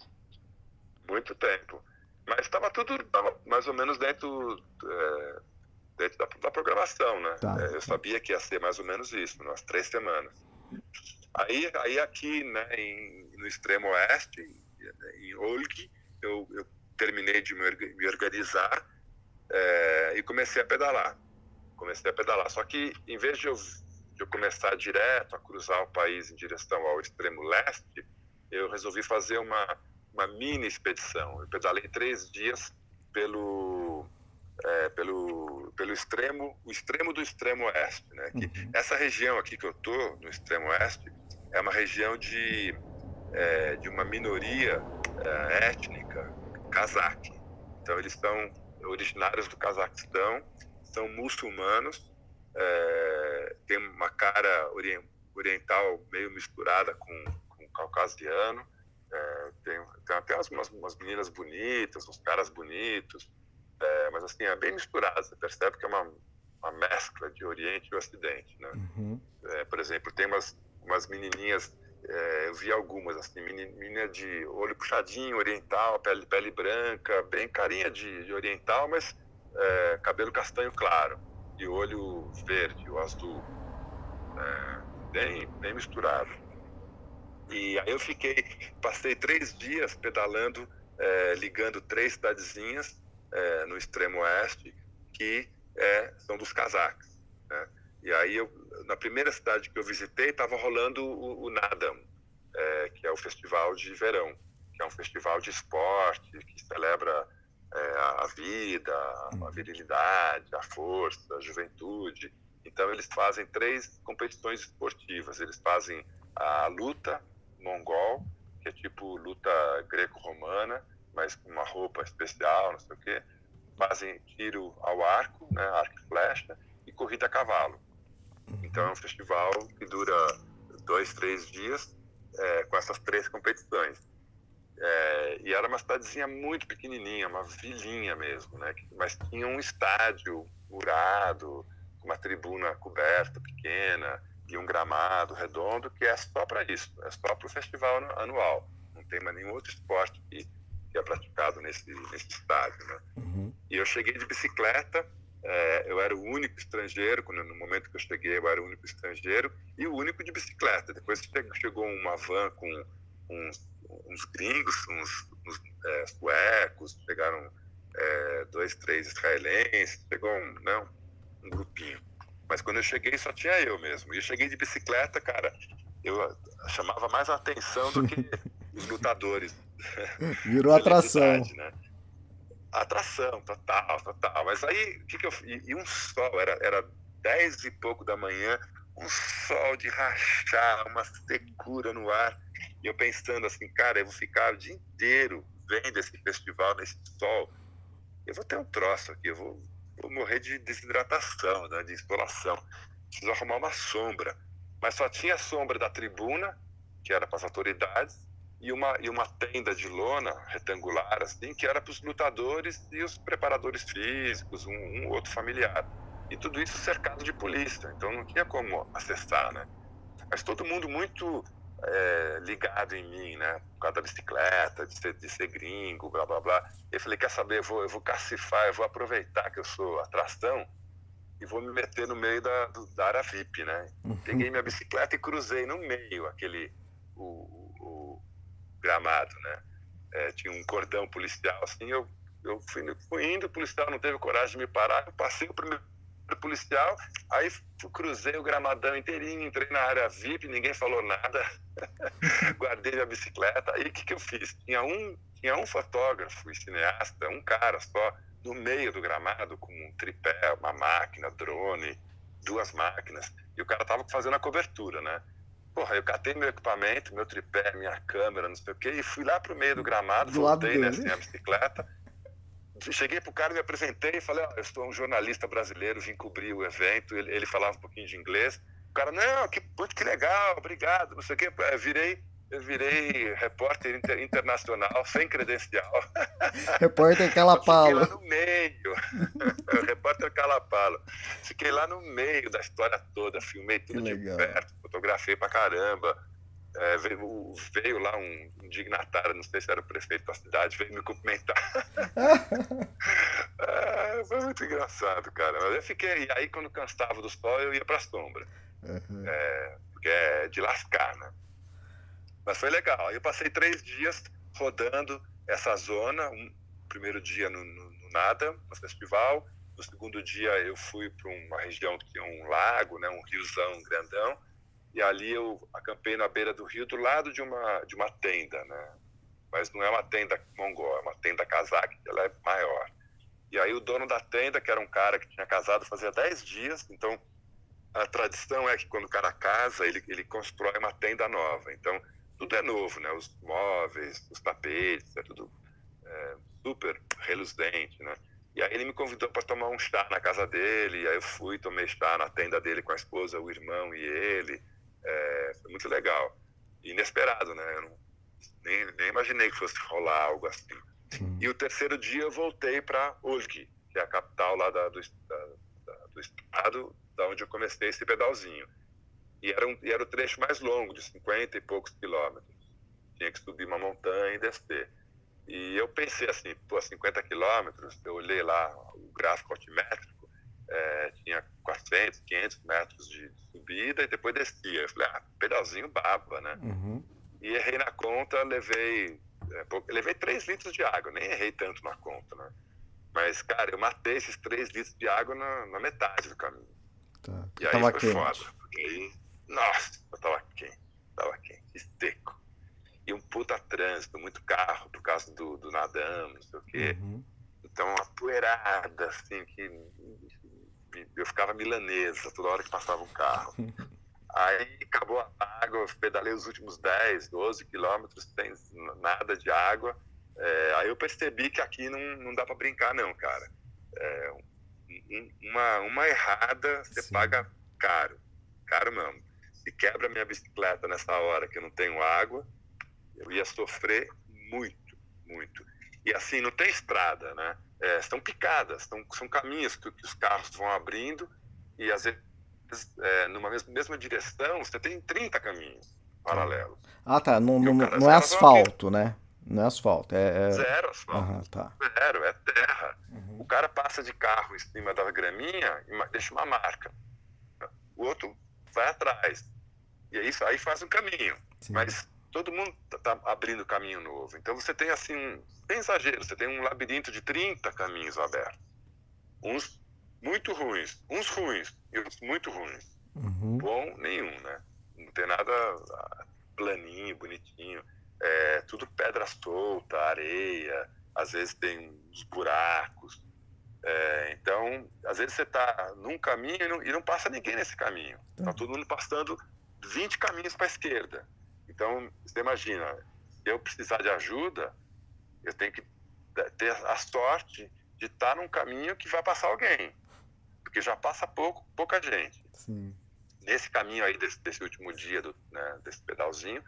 Muito tempo. Mas estava tudo tava mais ou menos dentro, é, dentro da, da, programação, né? Tá. É, eu sabia que ia ser mais ou menos isso, umas três semanas. Aí, aí aqui, né, em, no extremo oeste, em Olg, eu, eu terminei de me organizar é, e comecei a pedalar. Comecei a pedalar. Só que, em vez de eu, de eu começar direto a cruzar o país em direção ao extremo leste, eu resolvi fazer uma uma mini expedição. Eu pedalei três dias pelo é, pelo pelo extremo o extremo do extremo oeste, né? Que uhum. essa região aqui que eu tô no extremo oeste é uma região de é, de uma minoria é, étnica cazaque. Então eles são originários do Cazaquistão, são muçulmanos, é, tem uma cara oriental meio misturada com, com caucasiano tem, tem até umas, umas, meninas bonitas, uns caras bonitos, é, mas assim, é bem misturado. Você percebe que é uma, uma mescla de Oriente e Ocidente. Né? Uhum. É, por exemplo, tem umas, umas menininhas, é, eu vi algumas, assim, menina de olho puxadinho, oriental, pele, pele branca, bem carinha de, de oriental, mas é, cabelo castanho claro e olho verde ou azul. É, bem, bem misturado. E aí eu fiquei, passei três dias pedalando, é, ligando três cidadezinhas é, no extremo oeste, que é, são dos cazaques. Né? E aí, eu, na primeira cidade que eu visitei, estava rolando o, o Nadam, é, que é o festival de verão, que é um festival de esporte, que celebra a vida, a virilidade, a força, a juventude. Então, eles fazem três competições esportivas. Eles fazem a luta, mongol, que é tipo luta greco-romana, mas com uma roupa especial, não sei o quê. Fazem tiro ao arco, né, arco e flecha, e corrida a cavalo. Então é um festival que dura dois, três dias é, com essas três competições. É, e era uma cidadezinha muito pequenininha, uma vilinha mesmo, né? Mas tinha um estádio murado, com uma tribuna coberta pequena, e um gramado redondo que é só para isso, é só para o festival anual. Não tem mais nenhum outro esporte que, que é praticado nesse, nesse estádio. Né? Uhum. E eu cheguei de bicicleta É, eu era o único estrangeiro, no momento que eu cheguei, eu era o único estrangeiro e o único de bicicleta. Depois chegou uma van com uns, uns gringos, uns, uns é, suecos, chegaram é, dois, três israelenses, chegou um, não, um grupinho. Mas quando eu cheguei, só tinha eu mesmo. E eu cheguei de bicicleta, cara, eu chamava mais a atenção do que *laughs* os lutadores. Virou *laughs* atração. Né? Atração, total, total. Mas aí, o que, que eu e, e um sol, era, era dez e pouco da manhã, um sol de rachar, uma secura no ar. E eu pensando assim, cara, eu vou ficar o dia inteiro vendo esse festival nesse sol. Eu vou ter um troço aqui, eu vou, vou morrer de desidratação, né, de insolação. Preciso arrumar uma sombra. Mas só tinha a sombra da tribuna, que era para as autoridades, e uma, e uma tenda de lona retangular, assim, que era para os lutadores e os preparadores físicos, um, um, outro familiar. E tudo isso cercado de polícia, então não tinha como acessar, né? Mas todo mundo muito é, ligado em mim, né? Por causa da bicicleta, de ser, de ser gringo, blá blá blá. Eu falei: quer saber? Eu vou, eu vou cacifar, eu vou aproveitar que eu sou atração e vou me meter no meio da, do, da área VIP, né? Uhum. Peguei minha bicicleta e cruzei no meio aquele o, o, o gramado, né? É, tinha um cordão policial assim, eu eu fui, fui indo, o policial não teve coragem de me parar, eu passei o primeiro policial, aí cruzei o gramadão inteirinho, entrei na área VIP, ninguém falou nada, *laughs* guardei a bicicleta, aí o que, que eu fiz? Tinha um, tinha um fotógrafo e cineasta, um cara só, no meio do gramado, com um tripé, uma máquina, drone, duas máquinas, e o cara tava fazendo a cobertura, né? Porra, eu catei meu equipamento, meu tripé, minha câmera, não sei o quê, e fui lá pro meio do gramado, do voltei, né, assim, a bicicleta, cheguei pro cara, me apresentei e falei, ó, eu sou um jornalista brasileiro, vim cobrir o evento, ele, ele falava um pouquinho de inglês, o cara, não, que, que legal, obrigado, não sei o quê, eu virei, eu virei repórter inter, internacional, sem credencial. *laughs* Repórter Calapalo. Fiquei lá no meio, *laughs* repórter Calapalo. Fiquei lá no meio da história toda, filmei tudo de perto, fotografei pra caramba, é, veio, veio, lá um, dignatário, não sei se era o prefeito da cidade, veio me cumprimentar. *laughs* é, foi muito engraçado, cara. Mas eu fiquei. E aí, quando cansava do sol, eu ia pra sombra. Uhum. É, porque é de lascar, né? Mas foi legal. Aí eu passei três dias rodando essa zona. Um primeiro dia no, no, no nada, no festival. No segundo dia eu fui para uma região que tinha um lago, né, um riozão grandão e ali eu acampei na beira do rio do lado de uma de uma tenda, né? Mas não é uma tenda mongol, é uma tenda casaque, ela é maior. E aí o dono da tenda, que era um cara que tinha casado fazia 10 dias, então a tradição é que quando o cara casa, ele, ele constrói uma tenda nova. Então, tudo é novo, né? Os móveis, os tapetes, é tudo é, super reluzente, né? E aí ele me convidou para tomar um chá na casa dele, aí eu fui, tomei chá na tenda dele com a esposa, o irmão e ele. É, foi muito legal. Inesperado, né? Eu não, nem, nem imaginei que fosse rolar algo assim. Sim. E o terceiro dia eu voltei para Ulki, que é a capital lá da, do, da, da, do estado, da onde eu comecei esse pedalzinho. E era, um, e era o trecho mais longo, de 50 e poucos quilômetros. Tinha que subir uma montanha e descer. E eu pensei assim, pô, 50 quilômetros, eu olhei lá o gráfico altimétrico, é, tinha 400, 500 metros de subida e depois descia. Eu falei, ah, pedalzinho baba, né? Uhum. E errei na conta, levei, é, levei 3 litros de água, nem errei tanto na conta, né? Mas, cara, eu matei esses 3 litros de água na, na metade do caminho. Tá. E aí foi quente. foda. Porque aí, nossa, eu tava quente, tava quente, seco. E um puta trânsito, muito carro por causa do, do nadão, não sei o quê. Uhum. Então, uma poeirada, assim, que eu ficava milanesa toda hora que passava um carro. *laughs* Aí acabou a água, pedalei os últimos 10, 12 quilômetros sem nada de água. É, aí eu percebi que aqui não, não dá para brincar, não, cara. É, uma, uma errada você Sim. paga caro, caro mesmo. Se quebra minha bicicleta nessa hora que eu não tenho água, eu ia sofrer muito, muito. E assim, não tem estrada, né? É, estão picadas, estão, são caminhos que, que, os carros vão abrindo e às vezes é, numa mesma, mesma, direção você tem 30 caminhos paralelos. Ah, tá. Não, não, não é asfalto, né? Não é asfalto. É, é... Zero asfalto. Uhum, tá. Zero, é terra. Uhum. O cara passa de carro em cima da graminha e deixa uma marca. O outro vai atrás. E aí, aí faz um caminho. Sim. Mas todo mundo está tá abrindo caminho novo. Então você tem assim, um, sem exagero, você tem um labirinto de 30 caminhos abertos. Uns muito ruins, uns ruins e outros muito ruins. Uhum. Bom, nenhum, né? Não tem nada ah, planinho, bonitinho. É tudo pedra solta, areia, às vezes tem uns buracos. É, então, às vezes você está num caminho e não, e não, passa ninguém nesse caminho. Está tá todo mundo passando 20 caminhos para a esquerda. Então, você imagina, se eu precisar de ajuda, eu tenho que ter a sorte de estar num caminho que vai passar alguém. Porque já passa pouco, pouca gente. Sim. Nesse caminho aí, desse, desse último dia, do, né, desse pedalzinho,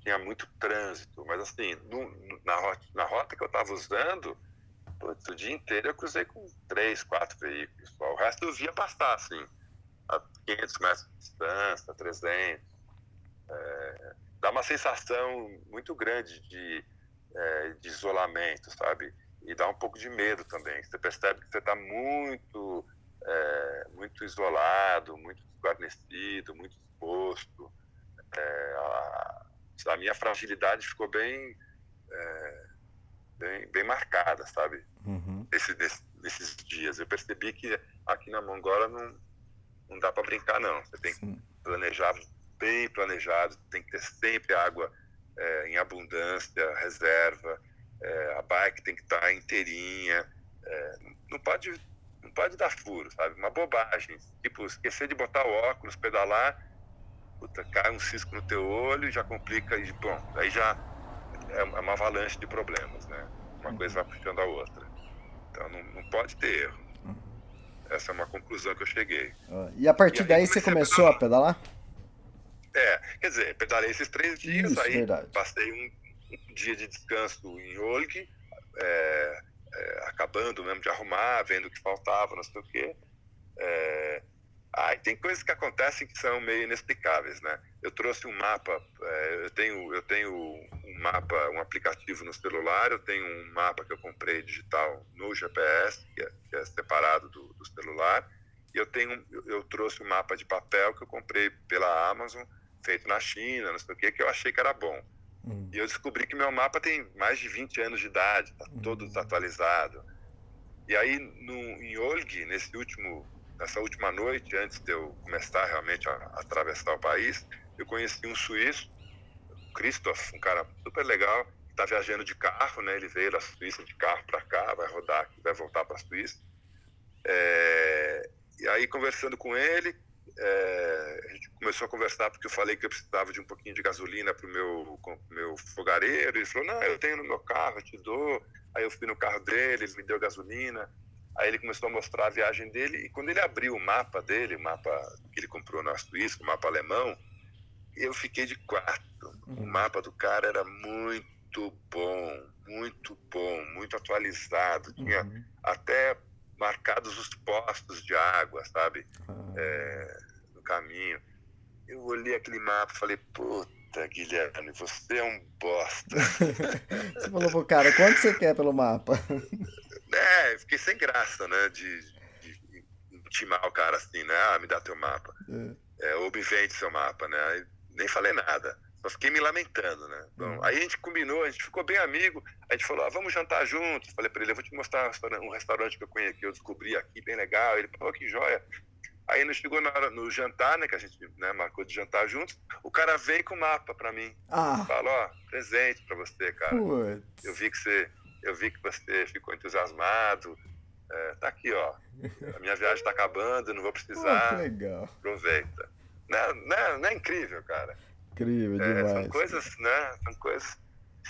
tinha muito trânsito. Mas, assim, no, na, rota, na rota que eu estava usando, o dia inteiro eu cruzei com três, quatro veículos. O resto eu via passar, assim, a 500 metros de distância, 300. É, dá uma sensação muito grande de, é, de isolamento, sabe? E dá um pouco de medo também. Você percebe que você está muito, é, muito isolado, muito desguarnecido, muito exposto. É, a, a, minha fragilidade ficou bem, é, bem, bem, marcada, sabe? Uhum. Esse, nesses dias. Eu percebi que aqui na Mongólia não, não dá para brincar, não. Você tem Sim. que planejar bem planejado, tem que ter sempre água é, em abundância, reserva, é, a bike tem que estar tá inteirinha, é, não pode não pode dar furo, sabe? Uma bobagem, tipo esquecer de botar o óculos, pedalar, puta, cai um cisco no teu olho, já complica e bom, aí já é uma avalanche de problemas, né? Uma uhum. coisa vai puxando a outra. Então não, não pode ter erro. Uhum. Essa é uma conclusão que eu cheguei. E a partir e daí você começou a pedalar? A pedalar? É, quer dizer, pedalei esses três dias, Isso, aí verdade. passei um, um, dia de descanso em Olg, é, é, acabando mesmo de arrumar, vendo o que faltava, não sei o quê. É, ah, tem coisas que acontecem que são meio inexplicáveis, né? Eu trouxe um mapa, é, eu tenho, eu tenho um mapa, um aplicativo no celular, eu tenho um mapa que eu comprei digital no GPS, que é, que é separado do, do celular, e eu tenho, eu trouxe um mapa de papel que eu comprei pela Amazon, feito na China, não sei o que, que eu achei que era bom. Hum. E eu descobri que meu mapa tem mais de 20 anos de idade, está hum. todo desatualizado. E aí, no, em Olg, nesse último, nessa última noite, antes de eu começar realmente a, a atravessar o país, eu conheci um suíço, Christoph, um cara super legal, que está viajando de carro, né? Ele veio da Suíça de carro para cá, vai rodar, vai voltar para a Suíça. É, e aí, conversando com ele, é, a gente começou a conversar porque eu falei que eu precisava de um pouquinho de gasolina para o meu, meu fogareiro. Ele falou: Não, eu tenho no meu carro, eu te dou. Aí eu fui no carro dele, ele me deu gasolina. Aí ele começou a mostrar a viagem dele. E quando ele abriu o mapa dele, o mapa que ele comprou na Suíça, o mapa alemão, eu fiquei de quarto. O uhum. mapa do cara era muito bom, muito bom, muito atualizado. Tinha uhum. até marcados os postos de água, sabe? Ah. É, no caminho. Eu olhei aquele mapa e falei, puta, Guilherme, você é um bosta. *laughs* você falou pro cara, quanto você quer pelo mapa? *laughs* É, fiquei sem graça, né? De, de intimar o cara assim, né? Ah, me dá teu mapa. É. É, ou me vende seu mapa, né? nem falei nada. Só fiquei me lamentando, né? Bom, uhum. aí a gente combinou, a gente ficou bem amigo, a gente falou, ah, vamos jantar juntos. Falei para ele, eu vou te mostrar um restaurante que eu conheci, que eu descobri aqui, bem legal. Ele falou, que joia. Aí ele chegou hora, no jantar, né, que a gente né, marcou de jantar juntos, o cara veio com o mapa para mim. Ah. Falou, ó, presente para você, cara. Putz. Eu vi que você, eu vi que você ficou entusiasmado. É, tá aqui, ó. A minha viagem está acabando, não vou *laughs* precisar. Que legal. Aproveita. Não, não, não é incrível, cara. Incrível é, demais. São coisas, né? São coisas.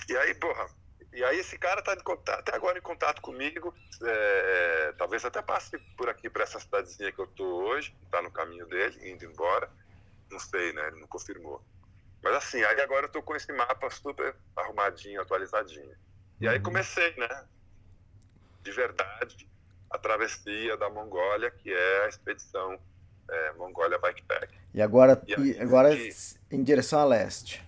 E aí, porra, e aí esse cara tá contato, até agora em contato comigo. É, talvez até passe por aqui, para essa cidadezinha que eu tô hoje, tá no caminho dele, indo embora. Não sei, né? Ele não confirmou. Mas assim, aí agora eu tô com esse mapa super arrumadinho, atualizadinho. E aí uhum. comecei, né? De verdade, a travessia da Mongólia, que é a expedição é, Mongólia Bikepack. E agora, e agora em direção a leste?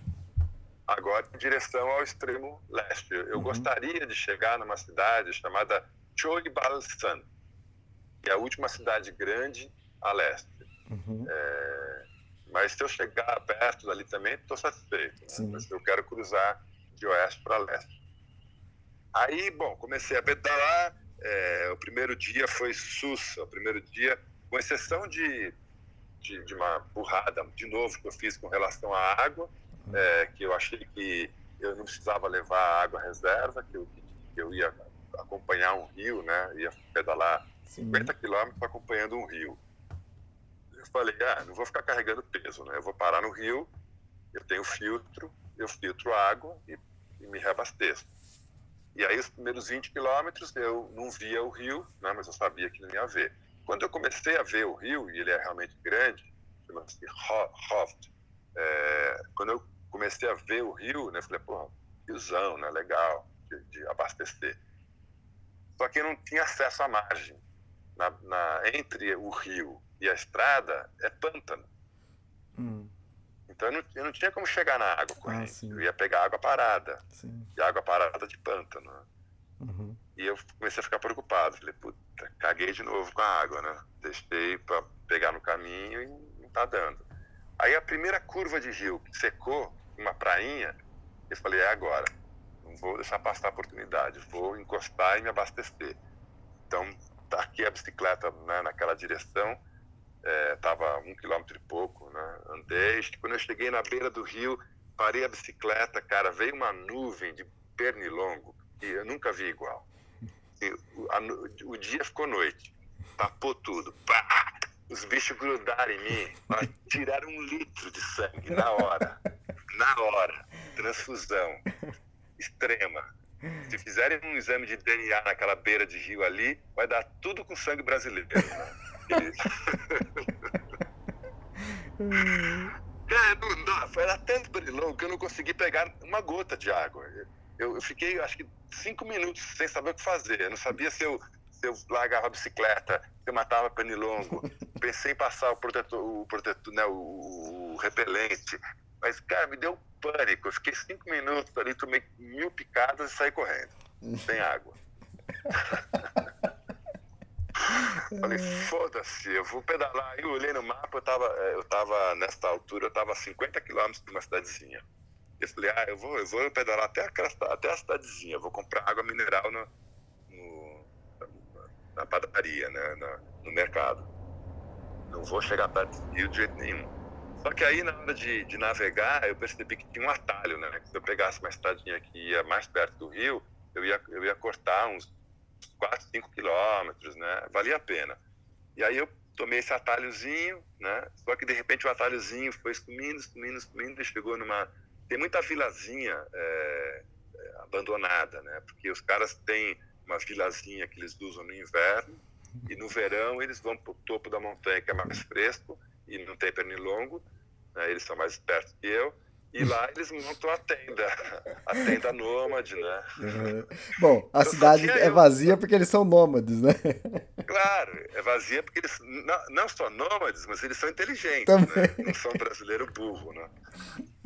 Agora em direção ao extremo leste. Eu uhum. gostaria de chegar numa cidade chamada Choibalsan. é a última cidade grande a leste. Uhum. É, mas se eu chegar perto dali também, estou satisfeito. Né? Mas eu quero cruzar de oeste para leste. Aí, bom, comecei a pedalar. é, o primeiro dia foi sussa. O primeiro dia, com exceção de, de, de uma burrada, de novo, que eu fiz com relação à água, é, que eu achei que eu não precisava levar água reserva, que eu, que eu ia acompanhar um rio, né? Ia pedalar Sim. 50 quilômetros acompanhando um rio. Eu falei, ah, não vou ficar carregando peso, né? Eu vou parar no rio, eu tenho filtro, eu filtro água e, e me reabasteço. E aí, os primeiros 20 quilômetros, eu não via o rio, né? mas eu sabia que não ia ver. Quando eu comecei a ver o rio, e ele é realmente grande, chama-se Ho- Hoft, é, quando eu comecei a ver o rio, né? falei, porra, riozão, né? Legal, de, de abastecer. Só que eu não tinha acesso à margem. Na, na- entre o rio e a estrada é pântano. Hum, Então eu não, eu não tinha como chegar na água corrente. sim. eu ia pegar água parada. sim. E água parada de pântano. né? Uhum. E eu comecei a ficar preocupado. Falei, puta, caguei de novo com a água, né? Deixei para pegar no caminho e não tá dando. Aí a primeira curva de rio secou, uma prainha, eu falei, é agora. Não vou deixar passar a oportunidade. Vou encostar e me abastecer. Então, tá aqui a bicicleta né, naquela direção. É, tava um quilômetro e pouco, né? Andei. Quando eu cheguei na beira do rio, parei a bicicleta, cara, veio uma nuvem de pernilongo que eu nunca vi igual. O, o dia ficou noite, tapou tudo. Pá! Os bichos grudaram em mim, ó, tiraram um litro de sangue na hora. Na hora. Transfusão extrema. Se fizerem um exame de DNA naquela beira de rio ali, vai dar tudo com sangue brasileiro. Né? Cara, *laughs* não dá. Foi era tanto pernilongo que eu não consegui pegar uma gota de água. Eu, eu fiquei, acho que, cinco minutos sem saber o que fazer. Eu não sabia se eu, se eu largava a bicicleta, se eu matava pernilongo. *laughs* Pensei em passar o protetor, o, protetor, né, o, o repelente. Mas, cara, me deu um pânico. Eu fiquei cinco minutos ali, tomei mil picadas e saí correndo. Sem água. *laughs* Falei, foda-se, eu vou pedalar. Aí eu olhei no mapa, eu tava, eh, eu tava nessa altura, eu tava a 50 quilômetros de uma cidadezinha. Eu falei, ah, eu vou, eu vou pedalar até, cida- até a cidadezinha, vou comprar água mineral no, no- na, padaria, né, na- no mercado. Não vou chegar perto do rio de jeito nenhum. Só que aí, na hora de, de navegar, eu percebi que tinha um atalho, né? Se eu pegasse uma estradinha que ia mais perto do rio, eu ia, eu ia cortar uns 4, 5 quilômetros, né? Valia a pena. E aí eu tomei esse atalhozinho, né? Só que de repente o atalhozinho foi sumindo, sumindo, sumindo e chegou numa. Tem muita vilazinha é, é, abandonada, né? Porque os caras têm uma vilazinha que eles usam no inverno e no verão eles vão para o topo da montanha que é mais fresco e não tem pernilongo, né? eles são mais espertos que eu. E lá eles montam a tenda, a tenda nômade, né? Uhum. Bom, a Eu cidade é eu. vazia porque eles são nômades, né? Claro, é vazia porque eles não, não só nômades, mas eles são inteligentes, Também. né? Não são brasileiro burro, né?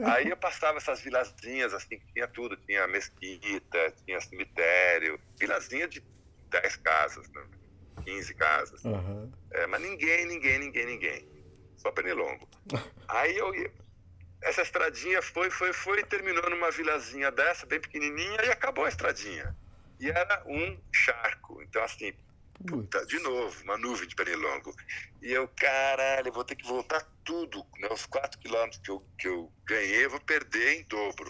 Aí eu passava essas vilazinhas, assim, que tinha tudo. Tinha mesquita, tinha cemitério. Vilazinha de 10 casas, né? 15 casas. Uhum. É, mas ninguém, ninguém, ninguém, ninguém. Só pernilongo. *laughs* Aí eu ia. Essa estradinha foi, foi, foi, terminou numa vilazinha dessa, bem pequenininha, e acabou a estradinha. E era um charco. Então, assim, puta, de novo, uma nuvem de pernilongo. E eu, caralho, vou ter que voltar tudo, né? Os 4 quilômetros que eu, que eu ganhei, eu vou perder em dobro.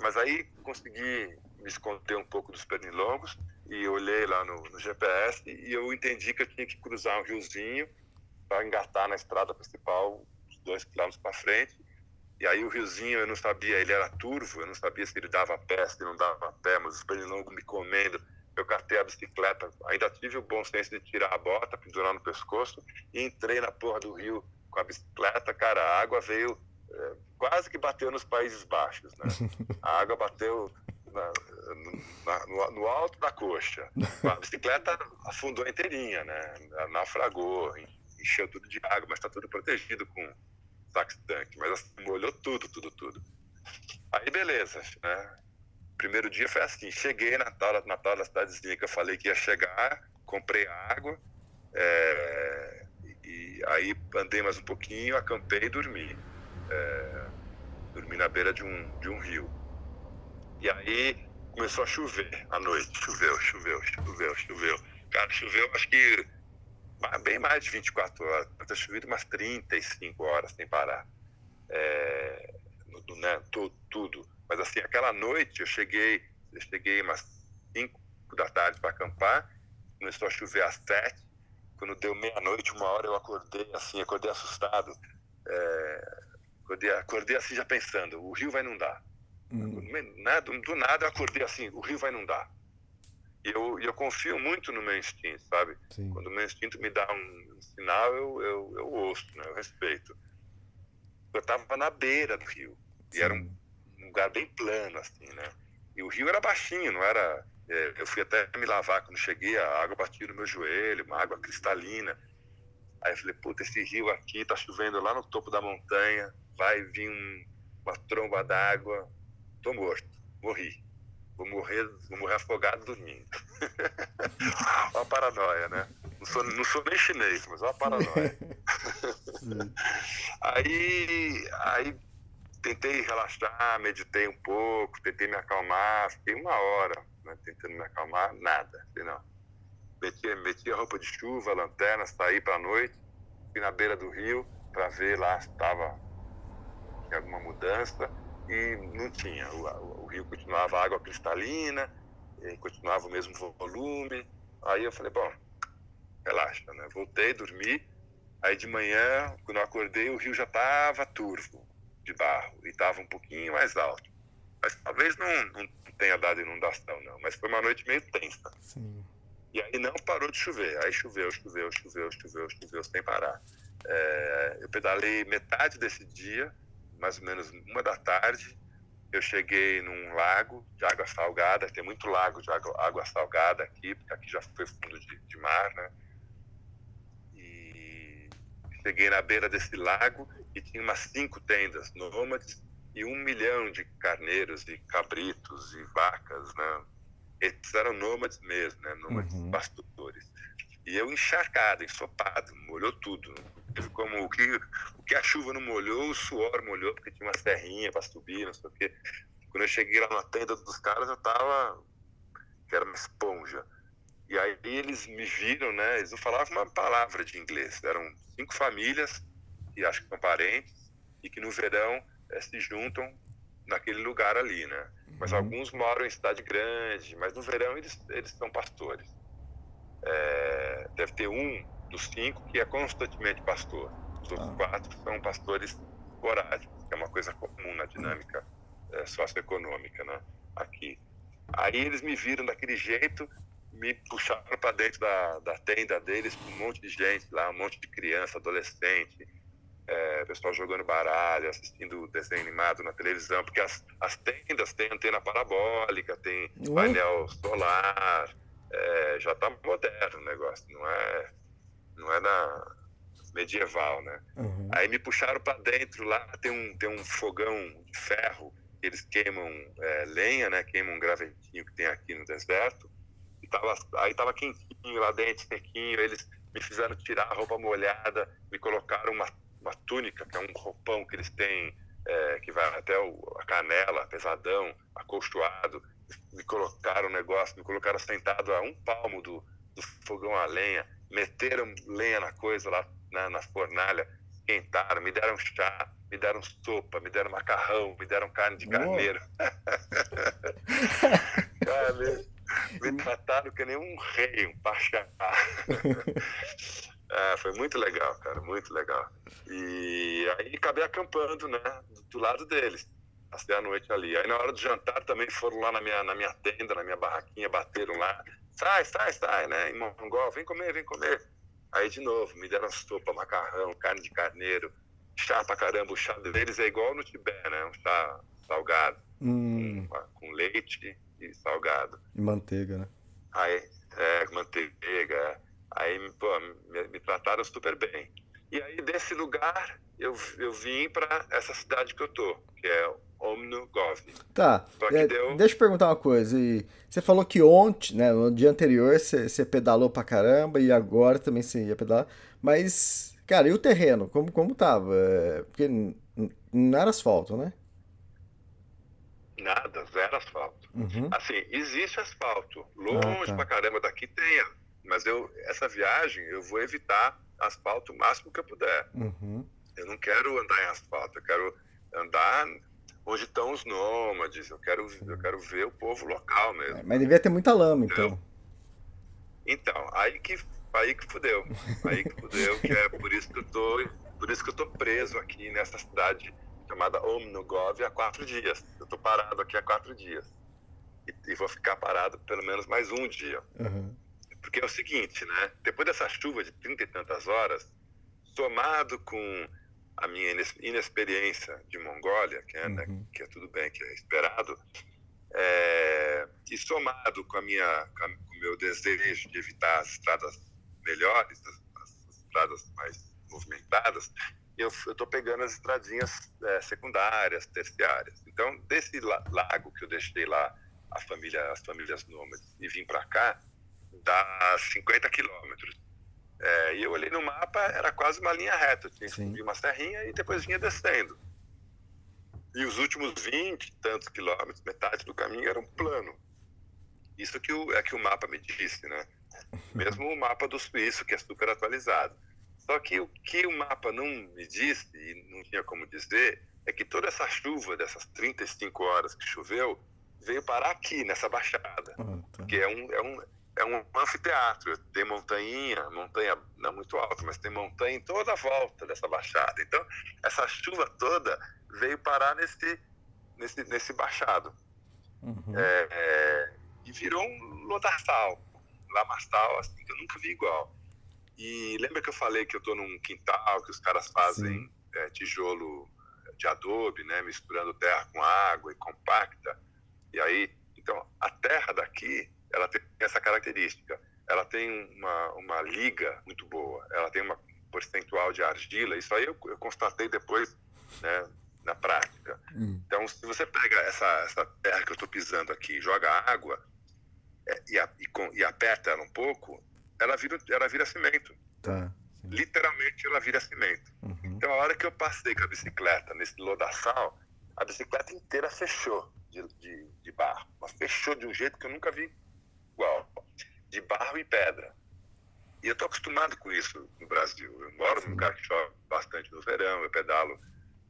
Mas aí consegui me esconder um pouco dos pernilongos e olhei lá no, no GPS e eu entendi que eu tinha que cruzar um riozinho para engatar na estrada principal, uns dois quilômetros para frente. E aí o riozinho, eu não sabia, ele era turvo, eu não sabia se ele dava pé, se não dava pé, mas os pernilongos me comendo. Eu catei a bicicleta, ainda tive o bom senso de tirar a bota, pendurar no pescoço e entrei na porra do rio com a bicicleta. Cara, a água veio, eh, quase que bateu nos Países Baixos, né? *laughs* A água bateu na- na- no, no alto da coxa. A bicicleta afundou inteirinha, né? Naufragou, encheu tudo de água, mas está tudo protegido com tanque. Mas assim, molhou tudo, tudo, tudo. Aí beleza, né? Primeiro dia foi assim, cheguei na tal, na tal da cidadezinha que eu falei que ia chegar, comprei água, É, e aí andei mais um pouquinho, acampei e dormi. É, dormi na beira de um, de um rio. E aí começou a chover à noite. Choveu, choveu, choveu, choveu. Cara, choveu acho que bem mais de 24 horas. Deve ter chovido umas 35 horas sem parar. É, no, né, tudo, tudo. Mas assim, aquela noite eu cheguei, eu cheguei umas 5 da tarde para acampar, começou a chover às 7. Quando deu meia-noite, uma hora eu acordei assim, acordei assustado. É, acordei, acordei assim já pensando, o rio vai inundar. Hum. Né, do, do nada eu acordei assim, o rio vai inundar. E eu, eu confio muito no meu instinto, sabe? Sim. Quando o meu instinto me dá um, sinal, eu, eu, eu ouço, né? eu respeito. Eu estava na beira do rio. Sim. E era um, um, lugar bem plano, assim, né? E o rio era baixinho, não era. É, eu fui até me lavar quando cheguei, a água batia no meu joelho, uma água cristalina. Aí eu falei, puta, esse rio aqui tá chovendo lá no topo da montanha, vai vir um, uma tromba d'água, tô morto, morri. Vou morrer, vou morrer afogado dormindo. *laughs* uma paranoia, né? Não sou, não sou nem chinês, mas uma paranoia. *laughs* aí, aí tentei relaxar, meditei um pouco, tentei me acalmar, fiquei uma hora né, tentando me acalmar, nada. Não. Meti, meti a roupa de chuva, a lanterna, saí para a noite, fui na beira do rio para ver lá se estava alguma mudança e não tinha. O, o, rio continuava água cristalina, continuava o mesmo volume. Aí eu falei, bom, relaxa, né? Voltei, dormi. Aí de manhã, quando eu acordei, o rio já estava turvo de barro e estava um pouquinho mais alto. Mas talvez não, não tenha dado inundação, não. Mas foi uma noite meio tensa. Sim. E aí não parou de chover. Aí choveu, choveu, choveu, choveu, choveu sem parar. É, eu pedalei metade desse dia, mais ou menos uma da tarde. Eu cheguei num lago de água salgada. Tem muito lago de água, água salgada aqui, porque aqui já foi fundo de, de mar, né? E cheguei na beira desse lago e tinha umas cinco tendas nômades e um milhão de carneiros e cabritos e vacas, né? Eles eram nômades mesmo, né? Nômades uhum. pastores. E eu encharcado, ensopado, molhou tudo. Como o que, o que a chuva não molhou, o suor molhou, porque tinha uma serrinha para subir, não sei o quê. Quando eu cheguei lá na tenda dos caras, eu tava. que era uma esponja. E aí eles me viram, né? Eles não falavam uma palavra de inglês. Eram cinco famílias, que acho que são parentes, e que no verão é, se juntam naquele lugar ali, né? Mas uhum. alguns moram em cidade grande, mas no verão eles, eles são pastores. É, deve ter um dos cinco que é constantemente pastor. Os outros ah. quatro são pastores esporádicos, que é uma coisa comum na dinâmica é, socioeconômica, né? Aqui. Aí eles me viram daquele jeito, me puxaram para dentro da, da tenda deles com um monte de gente lá, um monte de criança, adolescente, é, pessoal jogando baralho, assistindo desenho animado na televisão, porque as, as tendas têm antena parabólica, tem painel solar, é, já está moderno o negócio, não é, não é na medieval, né? Uhum. Aí me puxaram para dentro lá, tem um, tem um fogão de ferro, eles queimam é, lenha, né? Queimam um gravetinho que tem aqui no deserto. E tava, aí tava quentinho lá dentro, sequinho, eles me fizeram tirar a roupa molhada, me colocaram uma uma túnica, que é um roupão que eles têm, é, que vai até o, a canela, pesadão, acolchoado. Me colocaram um negócio, me colocaram sentado a um palmo do, do fogão a lenha, meteram lenha na coisa lá na, na fornalha, esquentaram, me deram chá, me deram sopa, me deram macarrão, me deram carne de carneiro. *laughs* Cara, me, me trataram que nem um rei, um pachá. É, *laughs* foi muito legal, cara, muito legal. E aí acabei acampando, né, do lado deles, passei a noite ali. Aí na hora do jantar também foram lá na minha, na minha tenda, na minha barraquinha, bateram lá, sai, sai, sai, né, em Mongol, vem comer, vem comer. Aí de novo, me deram sopa, macarrão, carne de carneiro, chá pra caramba. O chá deles é igual no Tibete, né, um chá salgado, hum. com, com leite e salgado. E manteiga, né? Aí, é, manteiga. Aí, pô, me, me trataram super bem. E aí, desse lugar, eu, eu vim para essa cidade que eu tô, que é Omnugov. Tá, é, deu- deixa eu perguntar uma coisa. E você falou que ontem, né, no dia anterior, você, você pedalou pra caramba e agora também você ia pedalar. Mas, cara, e o terreno? Como, como tava? É, Porque não era asfalto, né? Nada, zero asfalto. Uhum. Assim, existe asfalto. Longe Ah, tá. pra caramba daqui tem. Mas eu, essa viagem eu vou evitar asfalto o máximo que eu puder. Uhum. Eu não quero andar em asfalto, eu quero andar onde estão os nômades, eu quero, eu quero ver o povo local mesmo. Mas devia ter muita lama, então. Então, aí que, aí que fudeu. Aí que fudeu, que é por isso que eu tô, por isso que eu tô preso aqui nessa cidade chamada Omnugov há quatro dias. Eu tô parado aqui há quatro dias. E, e vou ficar parado pelo menos mais um dia. Uhum. Porque é o seguinte, né? Depois dessa chuva de trinta e tantas horas, somado com a minha inexperiência de Mongólia, que é, né, Uhum. que é tudo bem, que é esperado, é, e somado com a minha, com, o meu desejo de evitar as estradas melhores, as, as estradas mais movimentadas, eu estou pegando as estradinhas é, secundárias, terciárias. Então, desse la- lago que eu deixei lá, a família, as famílias nômades, e vim para cá, dá 50 quilômetros. É, e eu olhei no mapa, era quase uma linha reta. Tinha que subir uma serrinha e depois vinha descendo. E os últimos 20 e tantos quilômetros, metade do caminho, era um plano. Isso que o, é que o mapa me disse, né? *laughs* Mesmo o mapa do suíço, que é super atualizado. Só que o que o mapa não me disse, e não tinha como dizer, é que toda essa chuva dessas 35 horas que choveu, veio parar aqui, nessa baixada Ah, tá. que é um, é um, é um anfiteatro. Tem montanha, montanha não muito alta, mas tem montanha em toda a volta dessa baixada. Então, essa chuva toda veio parar nesse, nesse, nesse baixado. Uhum. É, é, e virou um lodaçal, um lamaçal, assim, que eu nunca vi igual. E lembra que eu falei que eu estou num quintal, que os caras fazem é, tijolo de adobe, né, misturando terra com água e compacta. E aí, então, a terra daqui, ela tem essa característica. Ela tem uma, uma liga muito boa, ela tem uma percentual de argila. Isso aí eu, eu constatei depois, né, na prática. Hum. Então, se você pega essa, essa terra que eu estou pisando aqui, joga água é, e, a- e com- e aperta ela um pouco, ela vira, ela vira cimento. Tá. Literalmente, ela vira cimento. Uhum. Então, a hora que eu passei com a bicicleta nesse lodaçal, a bicicleta inteira fechou de, de, de barro. Mas fechou de um jeito que eu nunca vi igual. De barro e pedra. E eu tô acostumado com isso no Brasil. Eu moro num lugar que chove bastante no verão, eu pedalo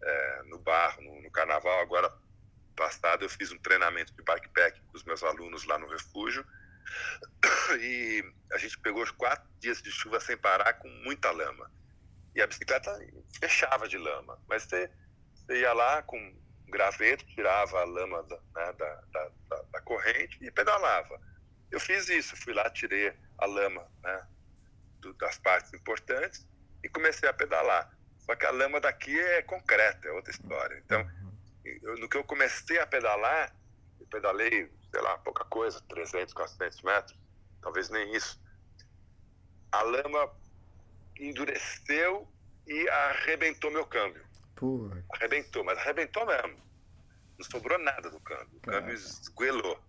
é, no barro, no, no carnaval. Agora, passado, eu fiz um treinamento de bikepack com os meus alunos lá no refúgio. *coughs* E a gente pegou os quatro dias de chuva sem parar com muita lama. E a bicicleta fechava de lama. Mas você, você ia lá com um graveto, tirava a lama da, né, da, da- da corrente e pedalava. Eu fiz isso, fui lá, tirei a lama né, do- das partes importantes e comecei a pedalar. Só que a lama daqui é concreta, é outra história. Então, eu- no que eu comecei a pedalar, eu pedalei, sei lá, pouca coisa, 300, 400 metros, talvez nem isso. A lama endureceu e arrebentou meu câmbio. Arrebentou, mas arrebentou mesmo. Não sobrou nada do câmbio. O câmbio esguelou.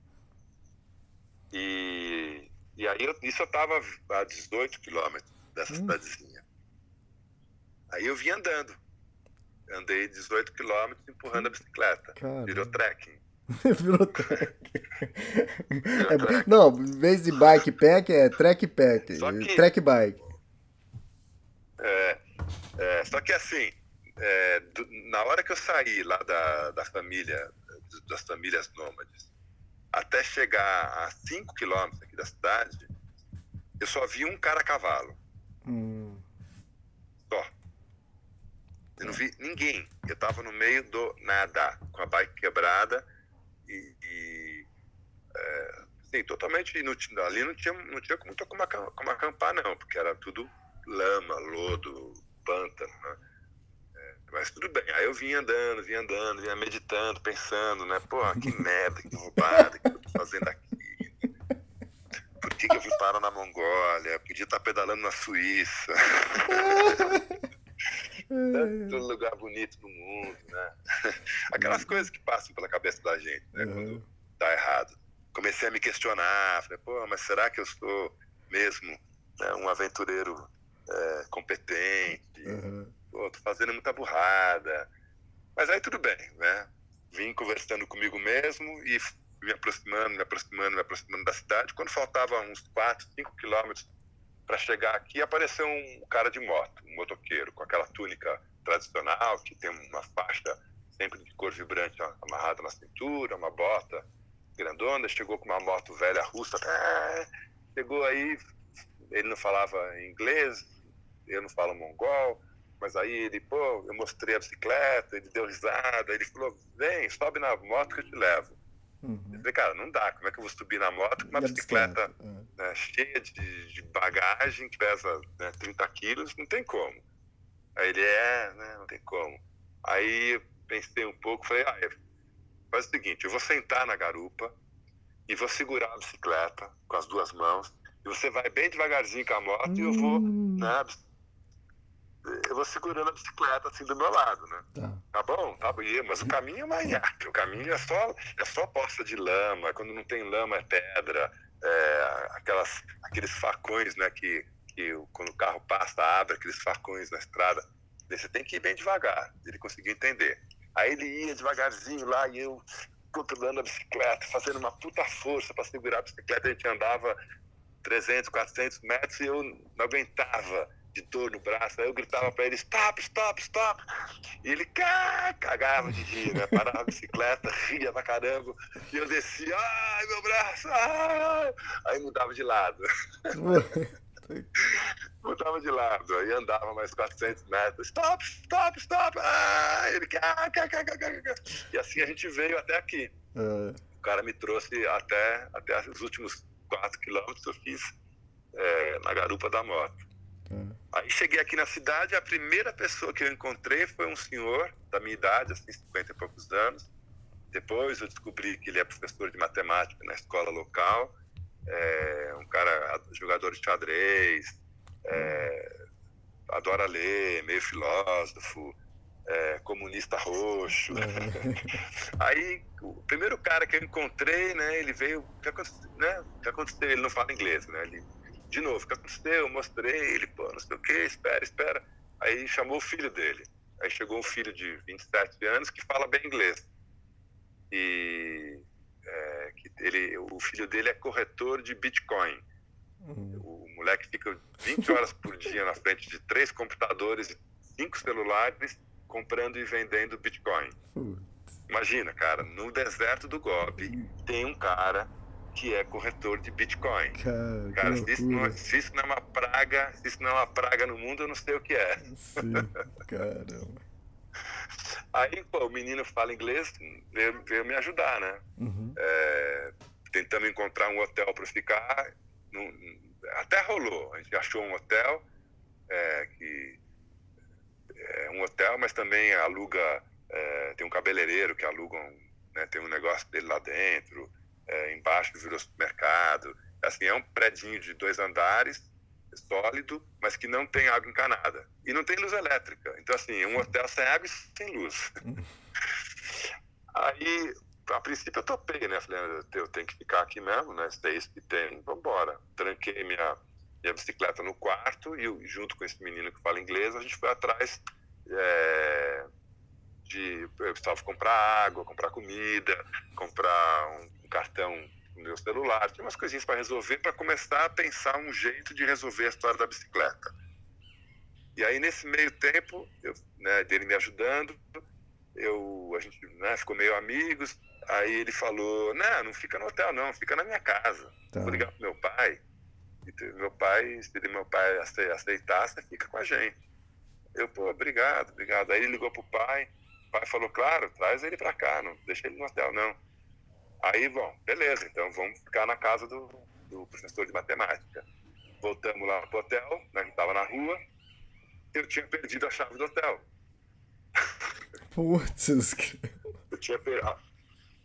E, e aí, eu, isso eu estava a 18 quilômetros dessa Hum. cidadezinha. Aí eu vim andando. Andei 18 quilômetros empurrando a bicicleta. cara. *laughs* Virou trekking. Virou track. É, não, em vez de bike pack, é track pack. Que- Track bike. É, é, só que assim, é, do- na hora que eu saí lá da, da família, das famílias nômades, até chegar a 5 quilômetros aqui da cidade, eu só vi um cara a cavalo, Hum, só. Eu não vi ninguém. Eu tava no meio do nada, com a bike quebrada e, e é, assim, totalmente inútil. Ali não tinha, não tinha muito como, acam- como acampar, não, porque era tudo lama, lodo, pântano, né? Mas tudo bem. Aí eu vinha andando, vinha andando, vinha meditando, pensando, né? Pô, que *laughs* merda, que roubada que eu tô fazendo aqui. Por que, que eu vim parar na Mongólia? Podia estar pedalando na Suíça. *laughs* Tanto lugar bonito no mundo, né? Aquelas coisas que passam pela cabeça da gente, né? Quando dá errado. Comecei a me questionar, falei, pô, mas será que eu sou mesmo né, um aventureiro é, competente? Uhum. Pô, tô fazendo muita burrada. Mas aí tudo bem, né? Vim conversando comigo mesmo e me aproximando, me aproximando, me aproximando da cidade. Quando faltava uns 4, 5 quilômetros para chegar aqui, apareceu um cara de moto, um motoqueiro, com aquela túnica tradicional, que tem uma faixa sempre de cor vibrante amarrada na cintura, uma bota grandona, chegou com uma moto velha russa, é, chegou aí, ele não falava inglês, eu não falo mongol, mas aí ele, pô, eu mostrei a bicicleta, ele deu risada, ele falou, vem, sobe na moto que eu te levo. Uhum. Eu falei, cara, não dá, como é que eu vou subir na moto com uma bicicleta bicicleta? né, cheia de, de bagagem, que pesa né, 30 quilos, não tem como. Aí ele, é, né, não tem como. Aí eu pensei um pouco, falei, ah, faz o seguinte, eu vou sentar na garupa e vou segurar a bicicleta com as duas mãos, e você vai bem devagarzinho com a moto e eu vou, né, eu vou segurando a bicicleta assim do meu lado, né? Tá. Tá bom, tá bom. Mas o caminho é manhaca. O caminho é só, é só poça de lama. Quando não tem lama, é pedra. É, aquelas, aqueles facões, né? Que, que quando o carro passa, abre aqueles facões na estrada. Você tem que ir bem devagar. Ele conseguiu entender. Aí ele ia devagarzinho lá e eu controlando a bicicleta, fazendo uma puta força para segurar a bicicleta. A gente andava 300, 400 metros e eu não aguentava de dor no braço. Aí eu gritava para ele: stop, stop, stop. E ele cá, cagava de rir, né? Parava a bicicleta, *laughs* ria pra caramba. E eu descia: ai, meu braço, ai. Aí mudava de lado. *laughs* mudava de lado. Aí andava mais 400 metros: stop, stop, stop. Ai, ele cá, cá, cá, cá, cá. E assim a gente veio até aqui. Ah, O cara me trouxe até, até os últimos 4 quilômetros eu fiz é, na garupa da moto. Aí cheguei aqui na cidade, a primeira pessoa que eu encontrei foi um senhor da minha idade, assim, 50 e poucos anos. Depois eu descobri que ele é professor de matemática na escola local, é um cara jogador de xadrez, é, adora ler, meio filósofo, é, comunista roxo. *laughs* Aí o primeiro cara que eu encontrei, né, ele veio, o que aconteceu, né? O que aconteceu? Ele não fala inglês, né? Ele, de novo, o que aconteceu? Eu mostrei, ele, pô, não sei o que, espera, espera. Aí chamou o filho dele. Aí chegou um filho de 27 anos que fala bem inglês. E é, que ele, o filho dele é corretor de Bitcoin. O moleque fica 20 horas por dia na frente de três computadores e cinco celulares comprando e vendendo Bitcoin. Imagina, cara, no deserto do Gobi tem um cara que é corretor de Bitcoin. cara, Cara, se isso, não, se isso não é uma praga, se isso não é uma praga no mundo, eu não sei o que é. Sim, caramba. *laughs* Aí, pô, o menino fala inglês, veio, veio me ajudar, né? Uhum. É, tentamos encontrar um hotel para ficar. não- até rolou. A gente achou um hotel, é, que é um hotel, mas também aluga. é, tem um cabeleireiro que aluga, um, né, tem um negócio dele lá dentro. É, embaixo virou supermercado. Assim, é um predinho de dois andares, sólido, mas que não tem água encanada. E não tem luz elétrica. Então, assim, é um hotel sem água e sem luz. *laughs* Aí, a princípio eu topei, né? Falei, "Ah, eu tenho que ficar aqui mesmo, né? Se é isso que tem, vambora. Tranquei minha, minha bicicleta no quarto e eu, junto com esse menino que fala inglês, a gente foi atrás é, de... Eu precisava comprar água, comprar comida, comprar um cartão no meu celular. Tinha umas coisinhas para resolver, para começar a pensar um jeito de resolver a história da bicicleta. E aí, nesse meio tempo, eu, né, dele me ajudando, eu, a gente né, ficou meio amigos. Aí ele falou: Não, não fica no hotel, não, fica na minha casa. Tá. Vou ligar pro meu pai. E meu pai, se meu pai ace- aceitar, você fica com a gente. Eu, pô, obrigado, obrigado. Aí ele ligou pro pai. O pai falou: Claro, traz ele pra cá, não deixa ele no hotel, não. Aí, bom, beleza, então vamos ficar na casa do, do professor de matemática. Voltamos lá pro hotel, né, que tava na rua. Eu tinha perdido a chave do hotel. Putz, Eu tinha per... ah,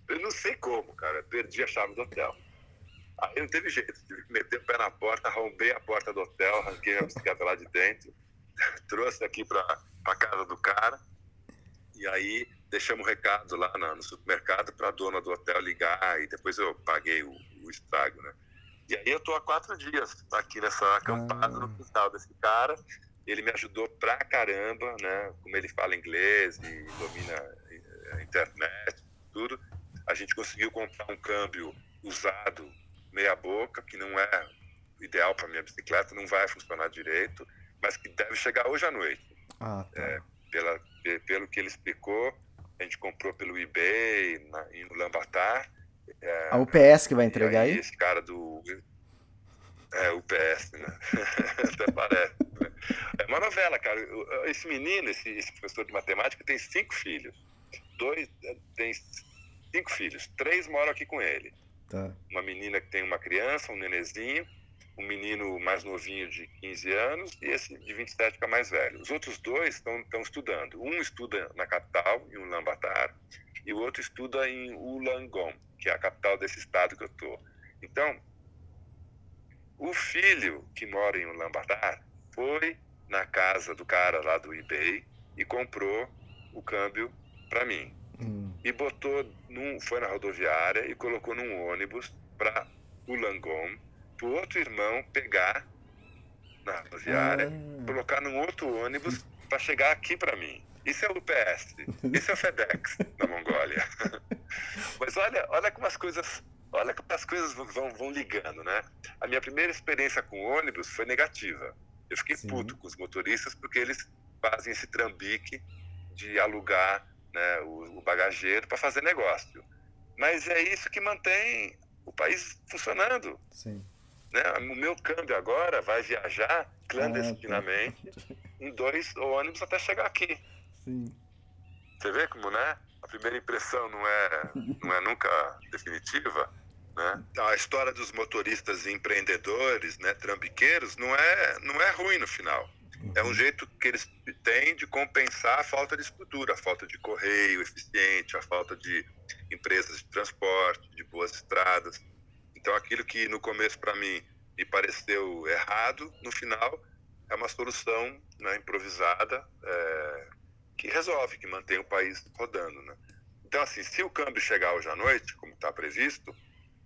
Eu não sei como, cara. Perdi a chave do hotel. Aí não teve jeito. Tive que meter o pé na porta, arrombei a porta do hotel, arranquei a bicicleta lá de dentro. *laughs* trouxe aqui para a casa do cara. E aí deixamos um recado lá no supermercado para a dona do hotel ligar e depois eu paguei o, o estrago, né? E aí eu tô há quatro dias aqui nessa acampada ah. no quintal desse cara. Ele me ajudou pra caramba, né? Como ele fala inglês e domina a internet, tudo. A gente conseguiu comprar um câmbio usado, meia boca, que não é ideal para minha bicicleta, não vai funcionar direito, mas que deve chegar hoje à noite. Ah, tá. é, pela, pelo que ele explicou, a gente comprou pelo eBay, na, no Lambatar. É, a UPS que vai entregar aí? aí? Esse cara do. É, UPS, né? *laughs* Até parece. Né? É uma novela, cara. Esse menino, esse, esse professor de matemática, tem cinco filhos. Dois. Tem cinco filhos. Três moram aqui com ele. Tá. Uma menina que tem uma criança, um nenezinho, um menino mais novinho de 15 anos e esse de 27 que é mais velho. Os outros dois estão estudando. Um estuda na capital, em Ulaanbaatar, e o outro estuda em Wollongong, que é a capital desse estado que eu estou. Então, o filho que mora em Ulaanbaatar foi na casa do cara lá do eBay e comprou o câmbio para mim. Hum. E botou, num, foi na rodoviária e colocou num ônibus para Wollongong pro outro irmão pegar na rodoviária, ah. colocar num outro ônibus para chegar aqui para mim. Isso é o UPS, isso é o FedEx na Mongólia. *laughs* Mas olha, olha como as coisas, olha como as coisas vão, vão ligando, né? A minha primeira experiência com ônibus foi negativa. Eu fiquei Sim. puto com os motoristas porque eles fazem esse trambique de alugar né, o, o bagageiro para fazer negócio. Mas é isso que mantém o país funcionando. Sim. Né? O meu câmbio agora vai viajar clandestinamente ah, tá. *laughs* em dois ônibus até chegar aqui. Sim. Você vê como, né? A primeira impressão não é, não é nunca definitiva. Né? A história dos motoristas empreendedores, né, trambiqueiros, não é, não é ruim no final. É um jeito que eles têm de compensar a falta de estrutura, a falta de correio eficiente, a falta de empresas de transporte, de boas estradas. Então, aquilo que no começo para mim me pareceu errado, no final é uma solução né, improvisada é, que resolve, que mantém o país rodando. Né? Então, assim, se o câmbio chegar hoje à noite, como está previsto,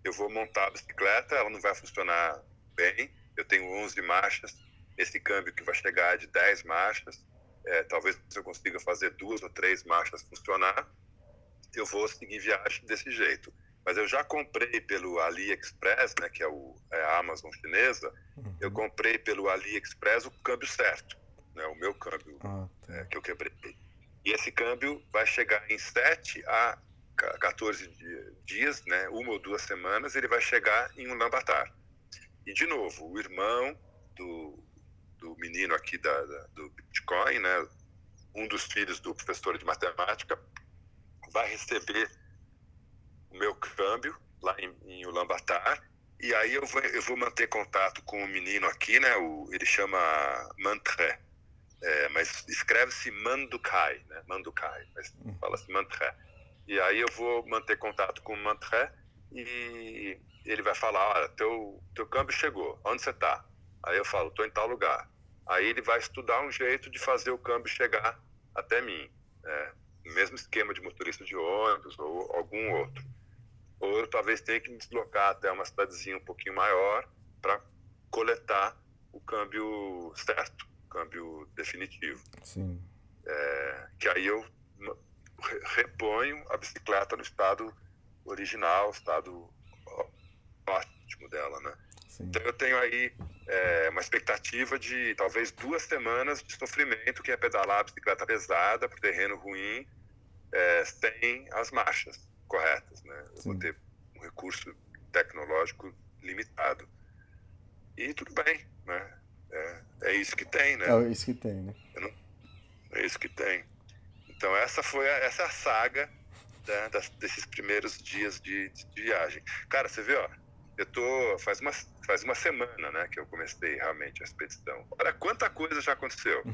eu vou montar a bicicleta, ela não vai funcionar bem. Eu tenho 11 marchas, esse câmbio que vai chegar é de 10 marchas. É, talvez eu consiga fazer duas ou três marchas funcionar. Eu vou seguir viagem desse jeito. Mas eu já comprei pelo AliExpress, né, que é, o, é a Amazon chinesa, uhum. eu comprei pelo AliExpress o câmbio certo, né, o meu câmbio ah, tá. é, que eu quebrei. E esse câmbio vai chegar em 7 a 14 dias, né, uma ou duas semanas, ele vai chegar em um lambatar. E, de novo, o irmão do, do menino aqui da, da, do Bitcoin, né, um dos filhos do professor de matemática, vai receber o meu câmbio lá em, em Ulaanbaatar e aí eu vou, eu vou manter contato com o menino aqui, né? O, ele chama Mantré, é, mas escreve-se Mandukai, né? Mandukai, mas hum. fala-se Mantré. E aí eu vou manter contato com o Mantré e ele vai falar, olha, teu, teu câmbio chegou, onde você está? Aí eu falo, estou em tal lugar. Aí ele vai estudar um jeito de fazer o câmbio chegar até mim. Né? mesmo esquema de motorista de ônibus ou algum outro ou eu talvez tenha que me deslocar até uma cidadezinha um pouquinho maior para coletar o câmbio certo, o câmbio definitivo. Sim. É, que aí eu reponho a bicicleta no estado original, estado ótimo dela, né? Sim. Então eu tenho aí é, uma expectativa de talvez duas semanas de sofrimento, que é pedalar a bicicleta pesada por terreno ruim, é, sem as marchas corretas, né? Eu vou ter um recurso tecnológico limitado. E tudo bem, né? É, é isso que tem, né? É isso que tem, né? Não, é isso que tem. Então essa foi a, essa é a saga né, das, desses primeiros dias de, de, viagem. Cara, você vê, ó, eu tô faz uma faz uma semana, né, que eu comecei realmente a expedição. Olha quanta coisa já aconteceu. *laughs*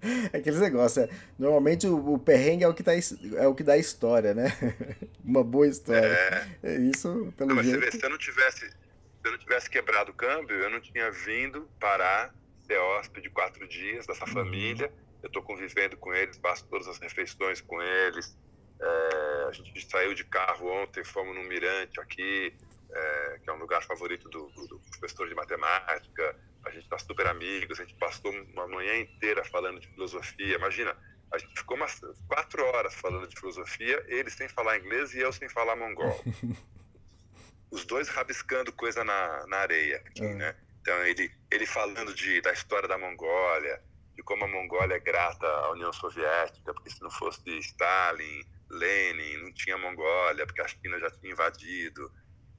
*laughs* Aqueles negócios, é, normalmente o, o, perrengue é o que tá, é o que dá história, né? *laughs* Uma boa história. É, é isso, pelo não, jeito. Vê, se eu não tivesse, se eu não tivesse quebrado o câmbio, eu não tinha vindo parar ser hóspede quatro dias dessa família. Eu estou convivendo com eles, passo todas as refeições com eles. É, a gente saiu de carro ontem, fomos no Mirante aqui, é, que é um lugar favorito do, do professor de matemática. A gente está super amigos, a gente passou uma manhã inteira falando de filosofia. Imagina, a gente ficou umas quatro horas falando de filosofia, ele sem falar inglês e eu sem falar mongol. *laughs* Os dois rabiscando coisa na, na areia aqui, É. né? Então, ele, ele falando de, da história da Mongólia, de como a Mongólia é grata à União Soviética, porque se não fosse Stalin, Lenin, não tinha Mongólia, porque a China já tinha invadido.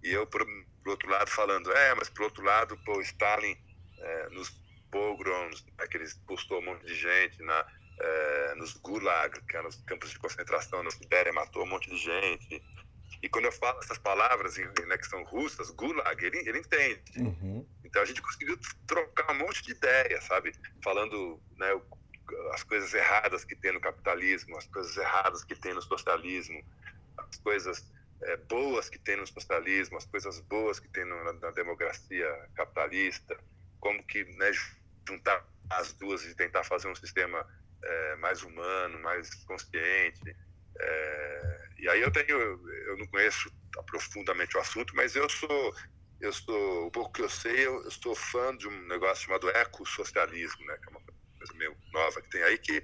E eu, por, por outro lado, falando, é, mas por outro lado, pô, Stalin, é, nos pogroms, que ele expulsou um monte de gente, na, é, nos gulag, que eram os campos de concentração na Sibéria, matou um monte de gente. E quando eu falo essas palavras né, que são russas, gulag, ele, ele entende. Uhum. Então a gente conseguiu trocar um monte de ideias, sabe? Falando né, as coisas erradas que tem no capitalismo, as coisas erradas que tem no socialismo, as coisas eh, boas que tem no socialismo, as coisas boas que tem no- na, na democracia capitalista, como que né, juntar as duas e tentar fazer um sistema eh, mais humano, mais consciente. Eh, e aí eu tenho, eu não conheço profundamente o assunto, mas eu sou eu sou, o pouco que eu sei, eu, eu sou fã de um negócio chamado ecossocialismo, né, que é uma coisa meio nova que tem aí, que,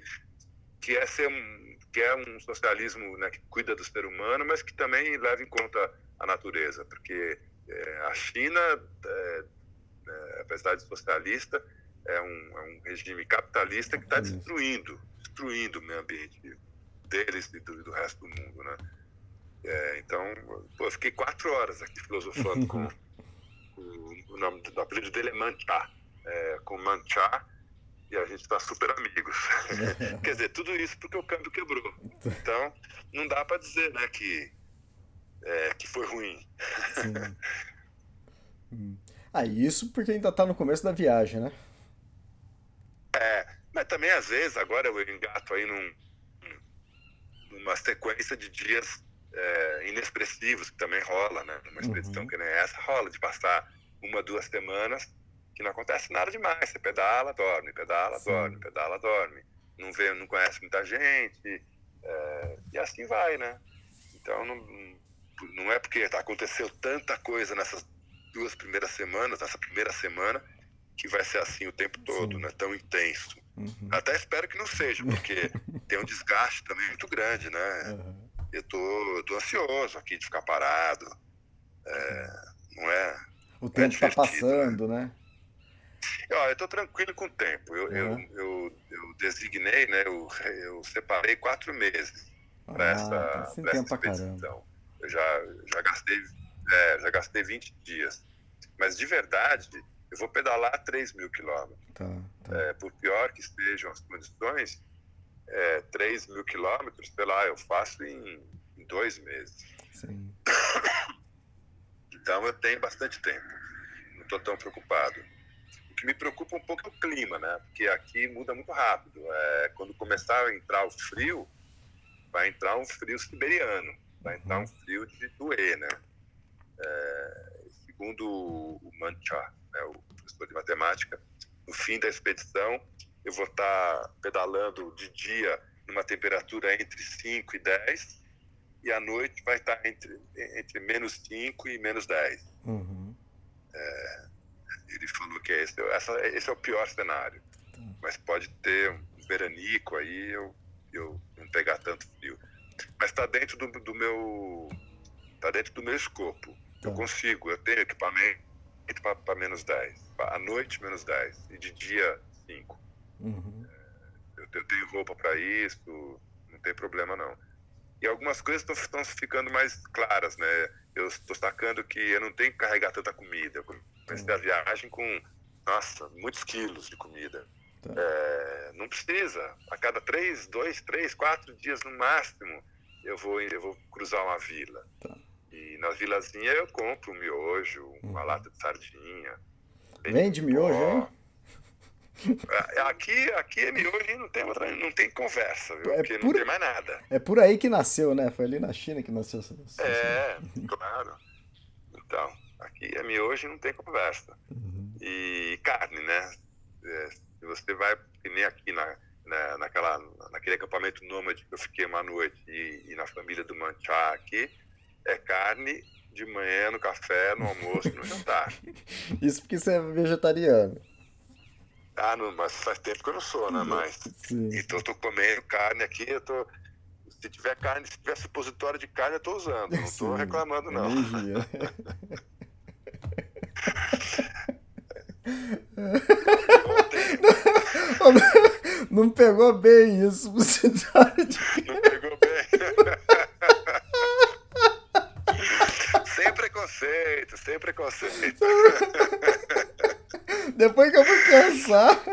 que é ser um, que é um socialismo né, que cuida do ser humano, mas que também leva em conta a natureza, porque é, a China, é, apesar de socialista, é um, é um regime capitalista que está destruindo, destruindo o meio ambiente deles e do, do resto do mundo, né? É, então, pô, eu fiquei quatro horas aqui filosofando com, *laughs* com o nome do apelido dele é Manchá, é, com Manchá, e a gente está super amigos. *laughs* Quer dizer, tudo isso porque o câmbio quebrou. Então, não dá para dizer, né, que é, que foi ruim. Sim. *laughs* Hum. Ah, isso porque ainda tá no começo da viagem, né? Mas também, às vezes, agora eu engato aí num, numa sequência de dias é, inexpressivos, que também rola, né? Numa expedição Uhum. que nem essa, rola de passar uma, duas semanas que não acontece nada demais. Você pedala, dorme, pedala, Sim. dorme, pedala, dorme. Não vê, não conhece muita gente, é, e assim vai, né? Então, não, não é porque aconteceu tanta coisa nessas duas primeiras semanas, nessa primeira semana, que vai ser assim o tempo todo, Sim. né? Tão intenso. Uhum. Até espero que não seja, porque *laughs* tem um desgaste também muito grande, né? Uhum. Eu tô, eu tô ansioso aqui de ficar parado. É, não é? O tempo tá divertido, passando, né? Ó, eu tô tranquilo com o tempo. Eu, eu, Uhum. eu, eu designei, né? Eu, eu separei quatro meses para Ah, essa, tá pra essa expedição. Eu já, já gastei, é, já gastei 20 dias. Mas de verdade, eu vou pedalar 3 mil quilômetros. Tá, tá. É, por pior que estejam as condições, é, 3 mil quilômetros, sei lá, eu faço em, em dois meses. Sim. Então eu tenho bastante tempo. Não estou tão preocupado. O que me preocupa um pouco é o clima, né? Porque aqui muda muito rápido. É, quando começar a entrar o frio, vai entrar um frio siberiano. Vai entrar um frio de doer, né? É, segundo o Mancha, né, o professor de matemática, no fim da expedição, eu vou estar pedalando de dia numa temperatura entre 5 e 10 e à noite vai estar entre, entre menos 5 e menos 10. Uhum. Ele falou que esse, essa, esse é o pior cenário. Mas pode ter um veranico aí, eu, eu não pegar tanto frio. Mas está dentro do, do meu. Está dentro do meu escopo. Eu Tá. consigo, eu tenho equipamento para menos 10. À noite, menos 10. E de dia, 5. Uhum. Eu, eu tenho roupa para isso, não tem problema não. E algumas coisas estão ficando mais claras, né? Eu estou sacando que eu não tenho que carregar tanta comida. Eu comecei a viagem com, nossa, muitos quilos de comida. Tá. É, não precisa. A cada três, dois, três, quatro dias no máximo, eu vou, eu vou cruzar uma vila. Tá. E na vilazinha eu compro um miojo, uma Uhum. lata de sardinha. Vende miojo, hein? é, Aqui, aqui é miojo e não tem, outra, não tem conversa, viu? É Porque não pura- tem mais nada. É por aí que nasceu, né? Foi ali na China que nasceu essa- É, *laughs* claro. Então, aqui é miojo e não tem conversa. Uhum. E carne, né? é, se você vai, que nem aqui na, na, naquela, naquele acampamento nômade que eu fiquei uma noite e, e na família do Manchá aqui, é carne de manhã no café, no almoço, no jantar. *laughs* Isso porque você é vegetariano. Ah, não, mas faz tempo que eu não sou, né? Mas, Sim. então eu tô comendo carne aqui, eu tô. Se tiver carne, se tiver supositório de carne, eu tô usando. Não tô Sim, reclamando, não. Ontem *laughs* Não pegou bem isso, você tá não pegou bem. *laughs* sem preconceito, sem preconceito. *laughs* Depois que eu vou pensar. *laughs*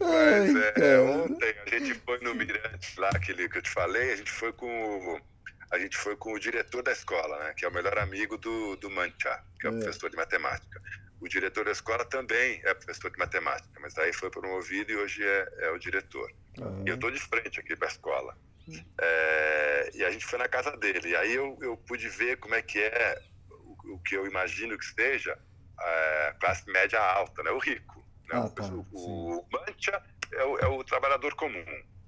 Ai, Mas, é, ontem a gente foi no Mirante lá, aquele que eu te falei, a gente foi com o, a gente foi com o diretor da escola, né, que é o melhor amigo do, do Mancha, que é o É. professor de matemática. O diretor da escola também é professor de matemática, mas aí foi promovido e hoje é, é o diretor. E eu tô de frente aqui para a escola. É, e a gente foi na casa dele. E aí eu, eu pude ver como é que é o, o que eu imagino que seja a classe média alta, né? O rico. Né? Ah, o, tá, o, o mancha é o, é o trabalhador comum.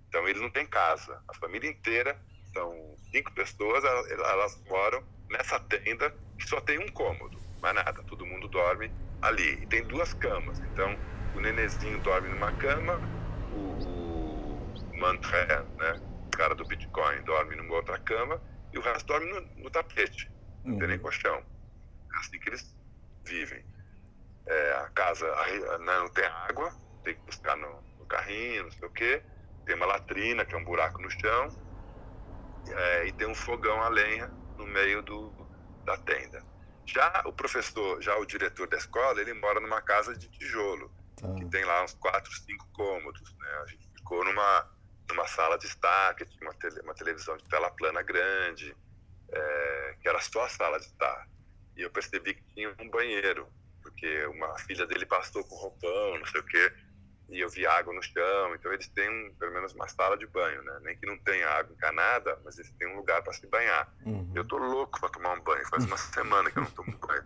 Então ele não tem casa. A família inteira, são cinco pessoas, elas, elas moram nessa tenda que só tem um cômodo, mais nada. Todo mundo dorme ali. E tem duas camas. Então o nenezinho dorme numa cama, o, o Mantré, né? O cara do Bitcoin dorme numa outra cama e o resto dorme no, no tapete. Não tem nem colchão. É assim que eles vivem. É, a casa a- né, não tem água, tem que buscar no, no carrinho, não sei o quê. Tem uma latrina, que é um buraco no chão. É, e tem um fogão a lenha no meio do, da tenda. Já o professor, já o diretor da escola, ele mora numa casa de tijolo Tá. que tem lá uns quatro, cinco cômodos. Né? A gente ficou numa, numa sala de estar, que tinha uma, tele- uma televisão de tela plana grande, é, que era só a sala de estar. E eu percebi que tinha um banheiro, porque uma filha dele passou com roupão, não sei o quê, e eu vi água no chão. Então eles têm um- pelo menos uma sala de banho, né? Nem que não tenha água encanada, mas eles têm um lugar para se banhar. Uhum. Eu tô louco para tomar um banho, faz uma *laughs* semana que eu não tomo banho.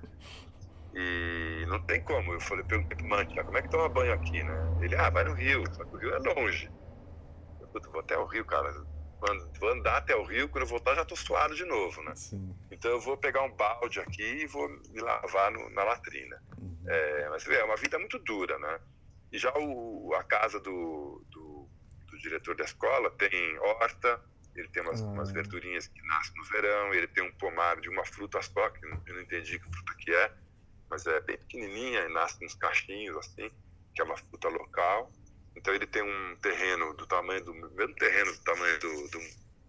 E não tem como. Eu falei, perguntei pro Mantia, como é que toma banho aqui, né? Ele, ah, vai no rio, só que o rio é longe. Eu vou até o rio, cara. Vou and- Vou andar até o rio, quando eu voltar já tô suado de novo, né? Sim. Então eu vou pegar um balde aqui e vou me lavar no- na latrina. É, mas vê, é uma vida muito dura, né? E já o, a casa do, do, do diretor da escola tem horta, ele tem umas, Ah. umas verdurinhas que nascem no verão, ele tem um pomar de uma fruta só, que eu não- entendi que fruta que é, mas é bem pequenininha e nasce nos cachinhos, assim, que é uma fruta local. Então ele tem um terreno do tamanho do mesmo terreno do tamanho do, do,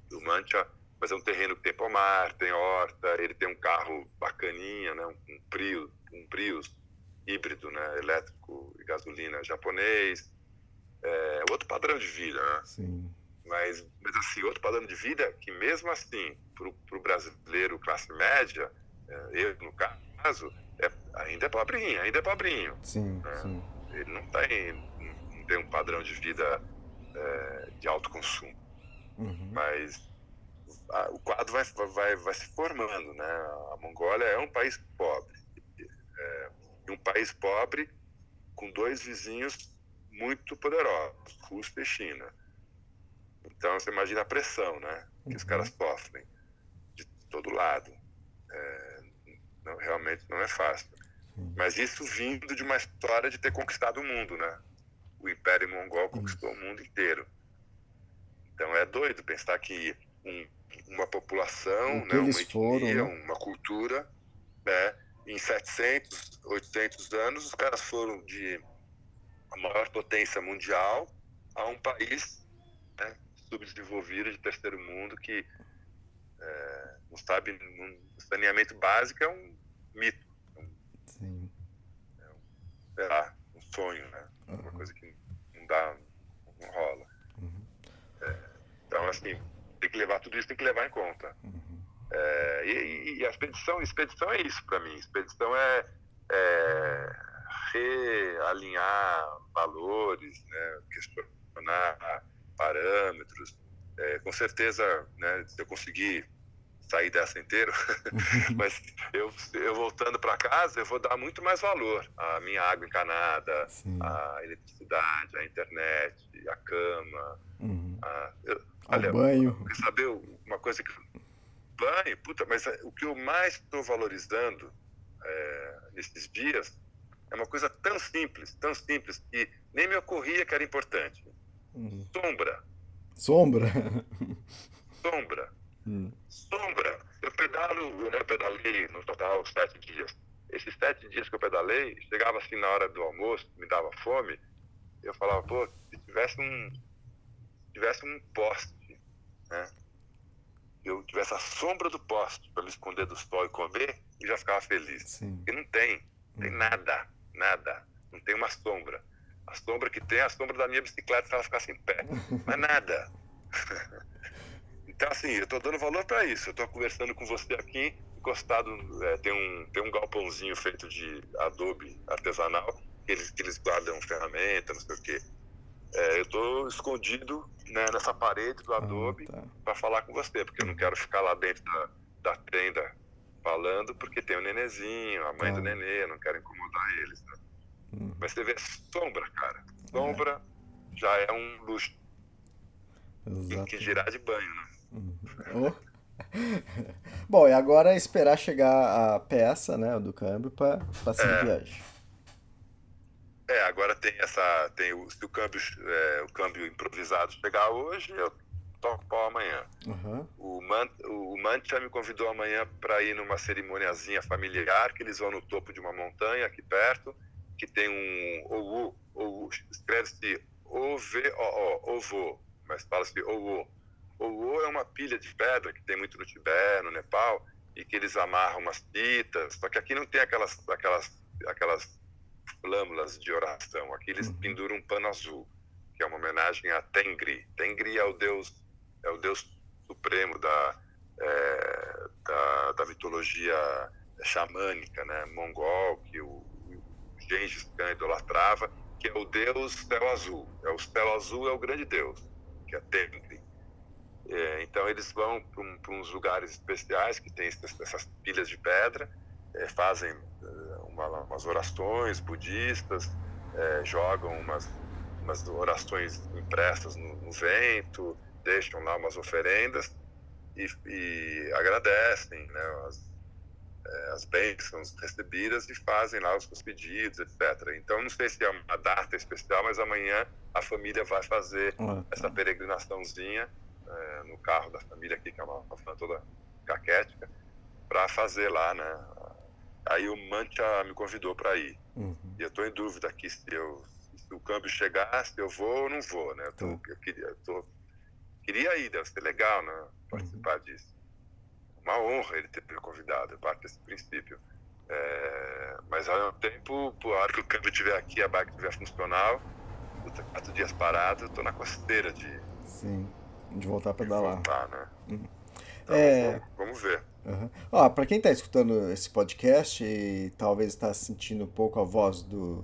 do Mancha, mas é um terreno que tem pomar, tem horta, ele tem um carro bacaninha, né, um, um Prius, um Prius híbrido, né, elétrico e gasolina japonês. É outro padrão de vida, né? Sim. Mas, mas assim, outro padrão de vida que mesmo assim, para o brasileiro classe média, é, eu no caso, é, ainda é pobrinho, ainda é pobrinho Sim, É. sim. ele não tem, não tem um padrão de vida é, de alto consumo, Uhum. mas a- o quadro vai, vai, vai se formando, né? A Mongólia é um país pobre, é, e um país pobre com dois vizinhos muito poderosos, Rússia e China. Então você imagina a pressão, né? Que os Uhum. caras sofrem de todo lado. É, não, realmente não é fácil. Mas isso vindo de uma história de ter conquistado o mundo, né? O Império Mongol conquistou o mundo inteiro. Então é doido pensar que um- uma população, né, uma eles foram, etnia, né? uma cultura, né, em 700, 800 anos, os caras foram de a maior potência mundial a um país né, subdesenvolvido de terceiro mundo que é, não sabe, não, saneamento básico é um mito Sim. sei lá, um sonho, né? Uma coisa que não dá, não rola. É, então, assim, tem que levar tudo isso, tem que levar em conta. É, e, e- a expedição, expedição é isso para mim. Expedição é, é realinhar valores, né? questionar parâmetros. É, com certeza, né, se eu conseguir sair dessa inteiro, *laughs* mas eu, eu voltando para casa, eu vou dar muito mais valor à minha água encanada, Sim. à eletricidade, à internet, à cama. Uhum. A, eu, Ao olha, banho. quer saber uma coisa que. Banho, puta, mas é, o que eu mais estou valorizando é, nesses dias é uma coisa tão simples, tão simples, que nem me ocorria que era importante. Uhum. Sombra. Sombra. *laughs* Sombra. Hum. Sombra. Eu pedalo, né, eu pedalei no total sete dias. Esses sete dias que eu pedalei, chegava assim na hora do almoço, me dava fome, eu falava, pô, se tivesse um, se tivesse um poste, né? Eu tivesse a sombra do poste para me esconder do sol e comer, eu já ficava feliz. Sim. E não tem, não tem nada, nada. Não tem uma sombra. A sombra que tem é a sombra da minha bicicleta se ela ficasse em pé. *laughs* Mas nada. *laughs* Então, assim, eu estou dando valor para isso. Eu estou conversando com você aqui, encostado, é, tem, um, tem um galpãozinho feito de adobe artesanal, que eles, que eles guardam ferramenta, não sei o quê. É, eu estou escondido né, nessa parede do adobe tá. para falar com você, porque eu não quero ficar lá dentro da, da tenda falando, porque tem o nenezinho, a mãe Tá. do nenê, eu não quero incomodar eles. Né? Uhum. Mas você vê sombra, cara. Sombra já é um luxo. Exato. que girar de banho, né? Oh. *laughs* Bom, e agora é esperar chegar a peça, né, do câmbio para seguir viagem. É, agora tem essa. Tem o, se o câmbio, é, o câmbio improvisado chegar hoje, eu toco pau amanhã. Uhum. O, Man, o Mancha me convidou amanhã para ir numa cerimoniazinha familiar, que eles vão no topo de uma montanha aqui perto, que tem um OU, OU escreve-se O-V-O-O, OVO, mas fala-se OU. OU é uma pilha de pedra que tem muito no Tibete, no Nepal, e que eles amarram umas fitas, só que aqui não tem aquelas, aquelas, aquelas flâmulas de oração, aqui eles penduram um pano azul, que é uma homenagem a Tengri. Tengri é o deus, é o deus supremo da, é, da, da mitologia xamânica, né, mongol, que o, o Gengis Khan idolatrava, que é o deus céu azul. É o céu azul é o grande deus, que é Tengri. É, então eles vão para um, uns lugares especiais que tem essas, essas pilhas de pedra, é, fazem uma, umas orações budistas, é, jogam umas, umas orações impressas no, no, vento, deixam lá umas oferendas e, e agradecem né, as, é, as bênçãos recebidas e fazem lá os seus pedidos, etc. Então não sei se é uma data especial, mas amanhã a família vai fazer tá. essa peregrinaçãozinha é, no carro da família aqui, que é uma, uma família toda caquética, para fazer lá, né? Aí o Mancha me convidou para ir. Uhum. E eu estou em dúvida aqui se, eu, se o câmbio chegar, se eu vou ou não vou, né? Eu, tô, eu queria, eu tô, queria ir, deve ser legal, né? Participar disso. Uma honra ele ter me convidado, eu parto desse princípio. É, mas ao mesmo tempo, a hora que o câmbio estiver aqui, a bike estiver funcional, quatro dias parado, eu tô na costeira de, Sim, de voltar a de pedalar. voltar, né? Uhum. Então, É. vamos, vamos ver. Uhum. Ó, pra quem tá escutando esse podcast e talvez está sentindo um pouco a voz do,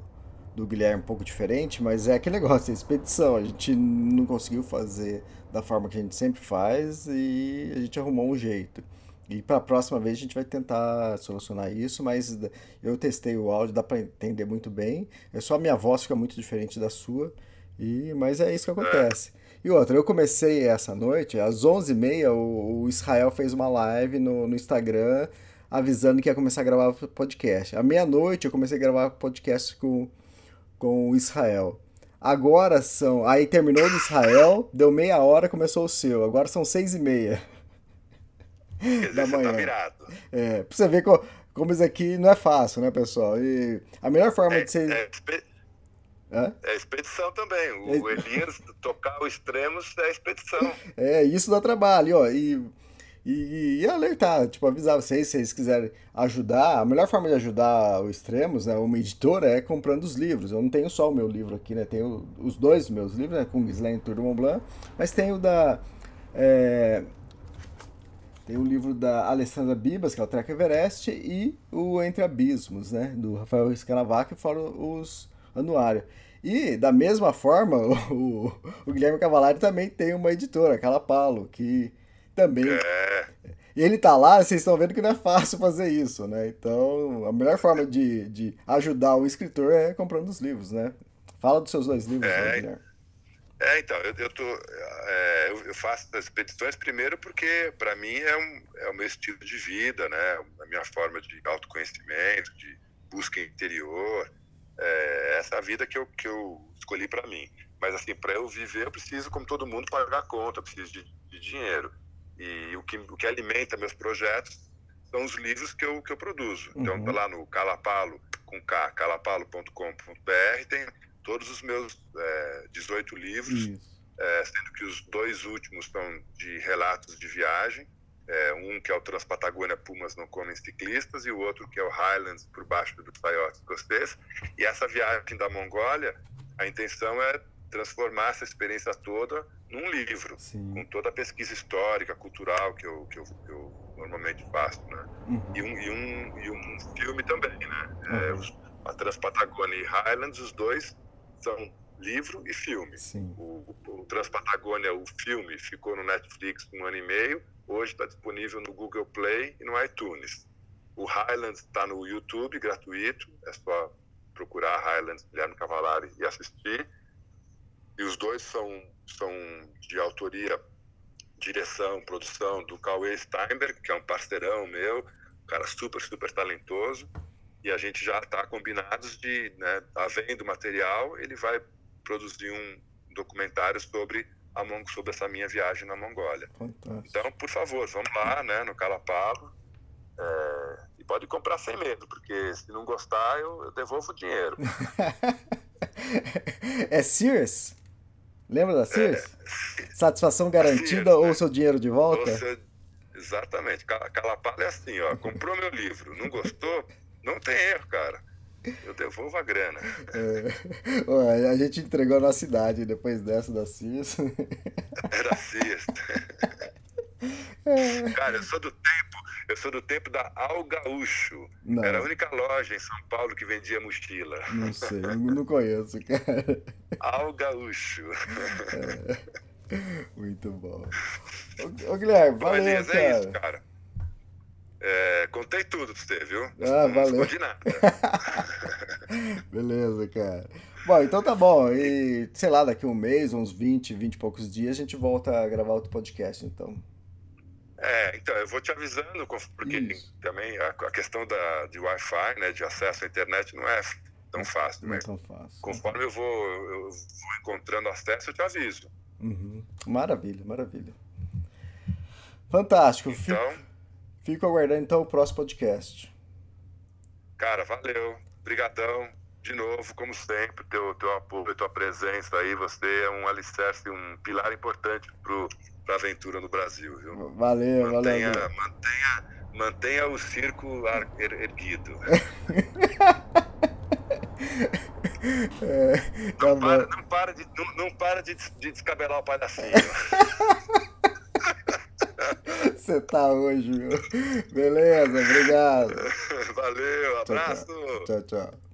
do Guilherme um pouco diferente, mas é aquele *laughs* negócio, é expedição. A gente não conseguiu fazer da forma que a gente sempre faz e a gente arrumou um jeito. E para a próxima vez a gente vai tentar solucionar isso, mas eu testei o áudio, dá para entender muito bem. É só a minha voz fica muito diferente da sua, e mas é isso que acontece. E outra, eu comecei essa noite, às 11h30, o, o Israel fez uma live no, no Instagram avisando que ia começar a gravar podcast. À meia-noite eu comecei a gravar podcast com, com o Israel. Agora são. Aí terminou o Israel, deu meia hora, começou o seu. Agora são seis e meia. Dizer, Da tá manhã. virado. É, pra você ver co- como isso aqui não é fácil, né, pessoal? E a melhor forma É, de você. é Hã? é expedição também. O Elias tocar o extremos é expedição. *laughs* É, isso dá trabalho, ó. E, e, e alertar, tipo, avisar vocês, se vocês quiserem ajudar. A melhor forma de ajudar o Extremos, né, uma editora, é comprando os livros. Eu não tenho só o meu livro aqui, né? Tenho os dois meus livros, né? Com Slam Tour de Mont Blanc. Mas tem o da. é, tem o livro da Alessandra Bibas, que é o Trek Everest, e o Entre Abismos, né? Do Rafael Scanavac, fora os anuário. E, da mesma forma, *laughs* o, o Guilherme Cavalari também tem uma editora, a Calapalo, que também É, E ele tá lá, vocês estão vendo que não é fácil fazer isso, né? Então, a melhor forma de, de ajudar o escritor é comprando os livros, né? Fala dos seus dois livros, É, né, Guilherme? É, então, eu, eu, tô, é, eu, eu faço as expedições primeiro porque, para mim, é, um, é o meu estilo de vida, né? A minha forma de autoconhecimento, de busca interior. É, essa é a vida que eu, que eu escolhi para mim. Mas, assim, para eu viver, eu preciso, como todo mundo, pagar conta, eu preciso de, de dinheiro. E o que, o que alimenta meus projetos são os livros que eu, que eu produzo. Então, Uhum. tá lá no Calapalo, com K, calapalo.com.br, tem todos os meus é, 18 livros, é, sendo que os dois últimos são de relatos de viagem. É, um que é o Transpatagônia Pumas Não Comem Ciclistas e o outro que é o Highlands por baixo do Saiote Escocês. E essa viagem da Mongólia, a intenção é transformar essa experiência toda num livro, com Sim. toda a pesquisa histórica, cultural que eu, que eu, que eu normalmente faço, né? Uhum. E um, e um, e um filme também, né? É, Uhum. os, a Transpatagônia e Highlands, os dois são livro e filme. Sim. O, o, o Transpatagônia, o filme, ficou no Netflix um ano e meio. Hoje está disponível no Google Play e no iTunes. O Highlands está no YouTube, gratuito. É só procurar Highlands Guilherme Cavalari e assistir. E os dois são, são de autoria, direção, produção do Cauê Steinberg, que é um parceirão meu, um cara super, super talentoso. E a gente já está combinados de, né, tá vendo o material, ele vai produzir um documentário sobre a Mong sobre essa minha viagem na Mongólia. Fantástico. Então, por favor, vamos lá, né, no Calapalo. é, e pode comprar sem medo, porque se não gostar, eu, eu devolvo o dinheiro. *laughs* é Sears? Lembra da Sears? Satisfação garantida Sears, ou né? seu dinheiro de volta? Você- exatamente. Cala- Calapalo é assim, ó. Comprou meu livro, não gostou? Não tem erro, cara. Eu devolvo a grana. É. Ó, a gente entregou a nossa idade depois dessa da Sears. Era sexta. Cara, eu sou do tempo, eu sou do tempo da Al Gaúcho. Não. Era a única loja em São Paulo que vendia mochila. Não sei, não não conheço, cara. Al Gaúcho. Muito bom. Ô, Guilherme, valeu, Elias, é isso, cara. É, contei tudo pra você, viu? Ah, não valeu. escondi nada. *laughs* Beleza, cara. Bom, então tá bom. E, sei lá, daqui um mês, uns 20, 20 e poucos dias, a gente volta a gravar outro podcast, então. É, então, eu vou te avisando, porque Isso. também a, a questão da, de Wi-Fi, né, de acesso à internet, não é tão fácil. Não é tão fácil. conforme eu vou, eu vou encontrando acesso, eu te aviso. Uhum. Maravilha, maravilha. Fantástico. Então, fico aguardando então o próximo podcast. cara, valeu. Brigadão. De novo, como sempre, teu, teu apoio, tua presença aí, você é um alicerce, um pilar importante pro, pra aventura no Brasil, viu? Valeu, Mantenha, valeu. mantenha, mantenha o circo er- erguido. *laughs* É, tá Não para, não para, de, não, não para de, de descabelar o palhacinho. *laughs* Você tá hoje, meu. Beleza, obrigado. *laughs* Valeu, Tchau, abraço. Tchau, tchau.